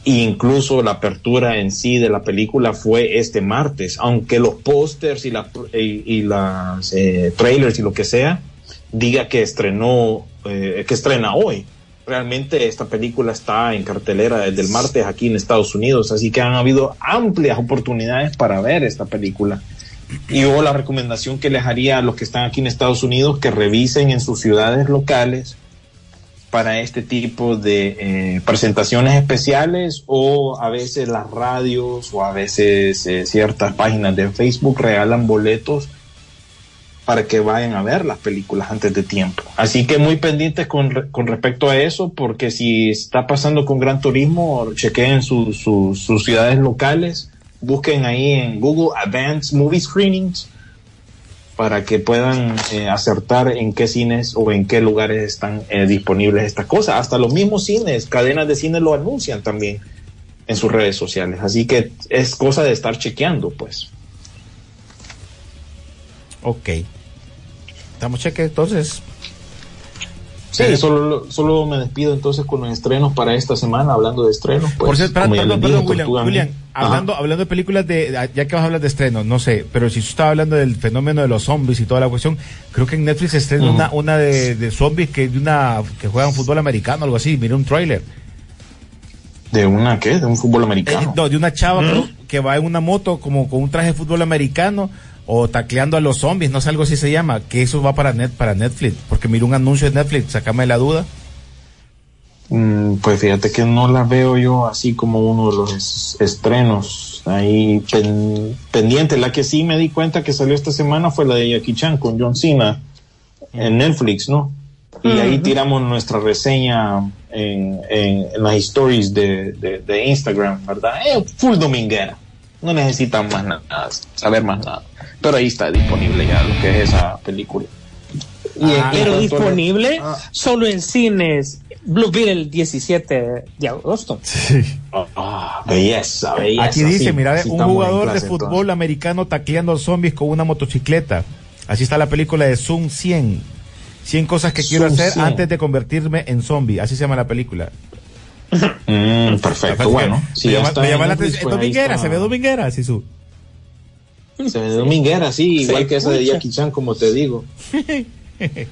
e incluso la apertura en sí de la película fue este martes, aunque los pósters y, la, y, y las eh, trailers y lo que sea diga que estrenó, eh, que estrena hoy. Realmente esta película está en cartelera desde el martes aquí en Estados Unidos, así que han habido amplias oportunidades para ver esta película. Y yo la recomendación que les haría a los que están aquí en Estados Unidos que revisen en sus ciudades locales para este tipo de eh, presentaciones especiales o a veces las radios o a veces eh, ciertas páginas de Facebook regalan boletos para que vayan a ver las películas antes de tiempo. Así que muy pendientes con, con respecto a eso, porque si está pasando con Gran Turismo, chequeen su- su- sus ciudades locales, busquen ahí en Google Advanced Movie Screenings para que puedan eh, acertar en qué cines o en qué lugares están eh, disponibles estas cosas. Hasta los mismos cines, cadenas de cine lo anuncian también en sus redes sociales. Así que es cosa de estar chequeando, pues. Ok. Estamos cheque, entonces. Sí, solo, solo me despido entonces con los estrenos para esta semana, hablando de estrenos. Pues, Por cierto, perdón, perdón, dije, William, Tortuga William, Ninja. Ajá. hablando, hablando de películas de, ya que vas a hablar de estrenos, no sé, pero si tú estabas hablando del fenómeno de los zombies y toda la cuestión, creo que en Netflix estrena una, una de, de zombies que de una, que juegan fútbol americano, algo así, mira un tráiler. ¿De una qué? ¿De un fútbol Eh, americano? no, de una chava creo, que va en una moto como con un traje de fútbol americano o tacleando a los zombies, no sé, algo así se llama, que eso va para net, para Netflix, porque mira un anuncio de Netflix, sacame la duda. Mm, pues fíjate que no la veo yo así como uno de los es- estrenos ahí pen- pendiente. La que sí me di cuenta que salió esta semana fue la de Jackie Chan con John Cena en Netflix, ¿no? Y ahí tiramos nuestra reseña en, en- en las stories de, de- de Instagram, ¿verdad? Eh, full dominguera. No necesitan más nada, saber más nada. Pero ahí está disponible ya lo que es esa película. Y Ah, Pero disponible solo en cines Bluebeard el 17 de agosto. Ah, belleza, belleza. Aquí dice, sí, mira, sí un jugador de fútbol entonces. americano tacleando zombies con una motocicleta. Así está la película de Zoom 100. 100 cosas que quiero Zoom hacer 100. antes de convertirme en zombie. Así se llama la película. Mm, perfecto, bueno. me Si llama, me llama la atención. Pues dominguera, se ve dominguera, Sisu. Se ve dominguera, sí, igual que esa de. Jackie Chan, como te digo.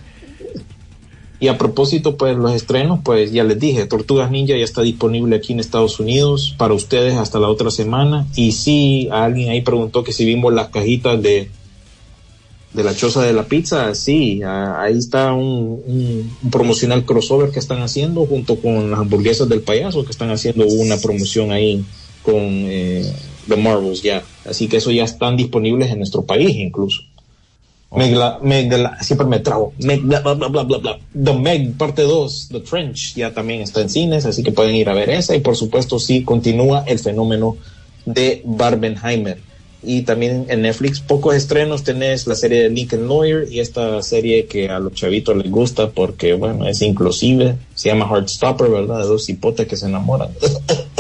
Y a propósito, pues los estrenos, pues ya les dije, Tortugas Ninja ya está disponible aquí en Estados Unidos para ustedes hasta la otra semana. Y sí, alguien ahí preguntó que si vimos las cajitas de, de la choza de la pizza, sí, ah, ahí está un, un- un promocional crossover que están haciendo junto con las hamburguesas del payaso, que están haciendo una promoción ahí con eh, The Marvels ya. Así que eso ya están disponibles en nuestro país incluso. Megla, Megla- siempre me trago. Megla- bla, bla, bla, bla, bla. The Meg, parte 2, The Trench, ya también está en cines, así que pueden ir a ver esa. Y por supuesto, sí, continúa el fenómeno de Barbenheimer. Y también en Netflix, pocos estrenos tenés la serie de Lincoln Lawyer y esta serie que a los chavitos les gusta porque, bueno, es inclusive, se llama Heartstopper, ¿verdad? De dos hipotes que se enamoran.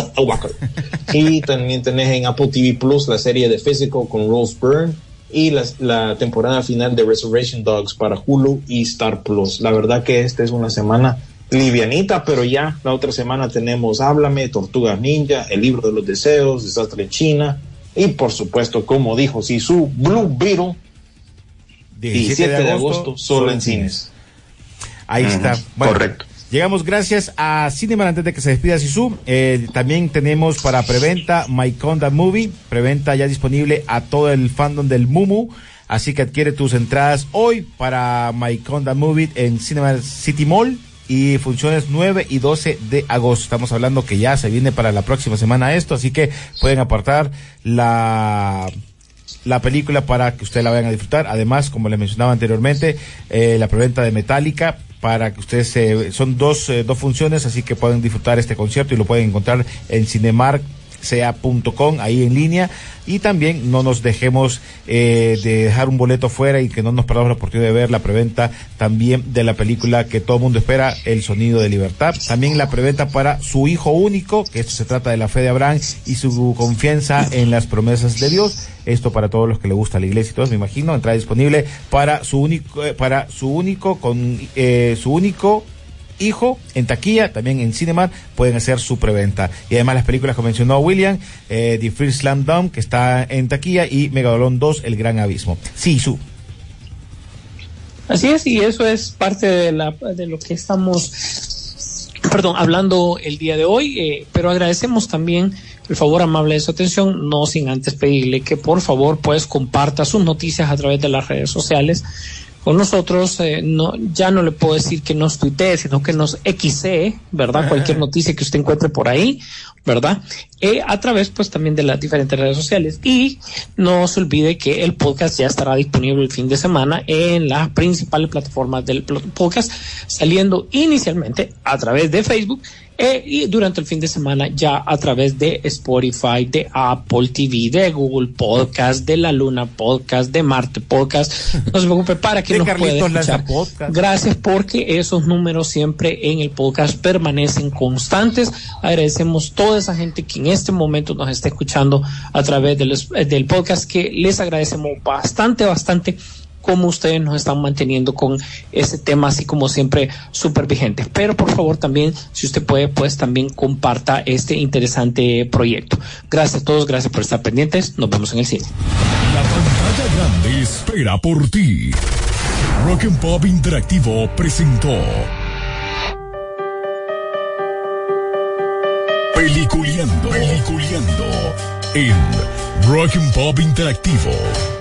Y también tenés en Apple TV Plus la serie de Physical con Rose Byrne y la, la temporada final de Reservation Dogs para Hulu y Star Plus. La verdad que esta es una semana livianita, pero ya la otra semana tenemos Háblame, Tortugas Ninja, El Libro de los Deseos, Desastre en China y por supuesto, como dijo Sisu, Blue Beetle, 17 de agosto, solo en cines. Ahí está. Bueno, correcto. Llegamos gracias a Cineman antes de que se despida Sisu. Eh, también tenemos para preventa My Conda Movie. Preventa ya disponible a todo el fandom del Mumu. Así que adquiere tus entradas hoy para My Conda Movie en Cinema City Mall. Y funciones 9 y 12 de agosto. Estamos hablando que ya se viene para la próxima semana esto. Así que pueden apartar la la película para que ustedes la vayan a disfrutar. Además, como les mencionaba anteriormente, eh, la preventa de Metallica para que ustedes se, son dos, eh, dos funciones, así que pueden disfrutar este concierto y lo pueden encontrar en Cinemark sea.com ahí en línea y también no nos dejemos eh, de dejar un boleto fuera y que no nos perdamos la oportunidad de ver la preventa también de la película que todo el mundo espera, El Sonido de Libertad. También la preventa para su hijo único, que esto se trata de la fe de Abraham y su confianza en las promesas de Dios. Esto para todos los que le gusta la iglesia y todos, me imagino, entrada disponible para su único, eh, para su único con eh, su único hijo en taquilla, también en Cinemark pueden hacer su preventa. Y además las películas que mencionó William, eh, The First Slam Dunk, que está en taquilla, y Megalodon 2, El Gran Abismo. Sí, su. Así es, y eso es parte de, la, de lo que estamos, perdón, hablando el día de hoy, eh, pero agradecemos también el favor amable de su atención, no sin antes pedirle que por favor pues comparta sus noticias a través de las redes sociales con nosotros, eh, no, ya no le puedo decir que nos tuitee, sino que nos XE, ¿verdad? Cualquier noticia que usted encuentre por ahí, ¿verdad? Eh, a través, pues, también de las diferentes redes sociales. Y no se olvide que el podcast ya estará disponible el fin de semana en las principales plataformas del podcast, saliendo inicialmente a través de Facebook eh, y durante el fin de semana ya a través de Spotify, de Apple TV, de Google Podcast, de La Luna Podcast, de Marte Podcast. No se preocupe para que De nos pueda escuchar. Gracias porque esos números siempre en el podcast permanecen constantes. Agradecemos toda esa gente que en este momento nos está escuchando a través del, del podcast que les agradecemos bastante, bastante cómo ustedes nos están manteniendo con ese tema así como siempre súper vigente. Pero por favor también, si usted puede, pues también comparta este interesante proyecto. Gracias a todos, gracias por estar pendientes. Nos vemos en el cine. La pantalla grande espera por ti. Rock and Pop Interactivo presentó Peliculeando, Peliculeando en Rock and Pop Interactivo.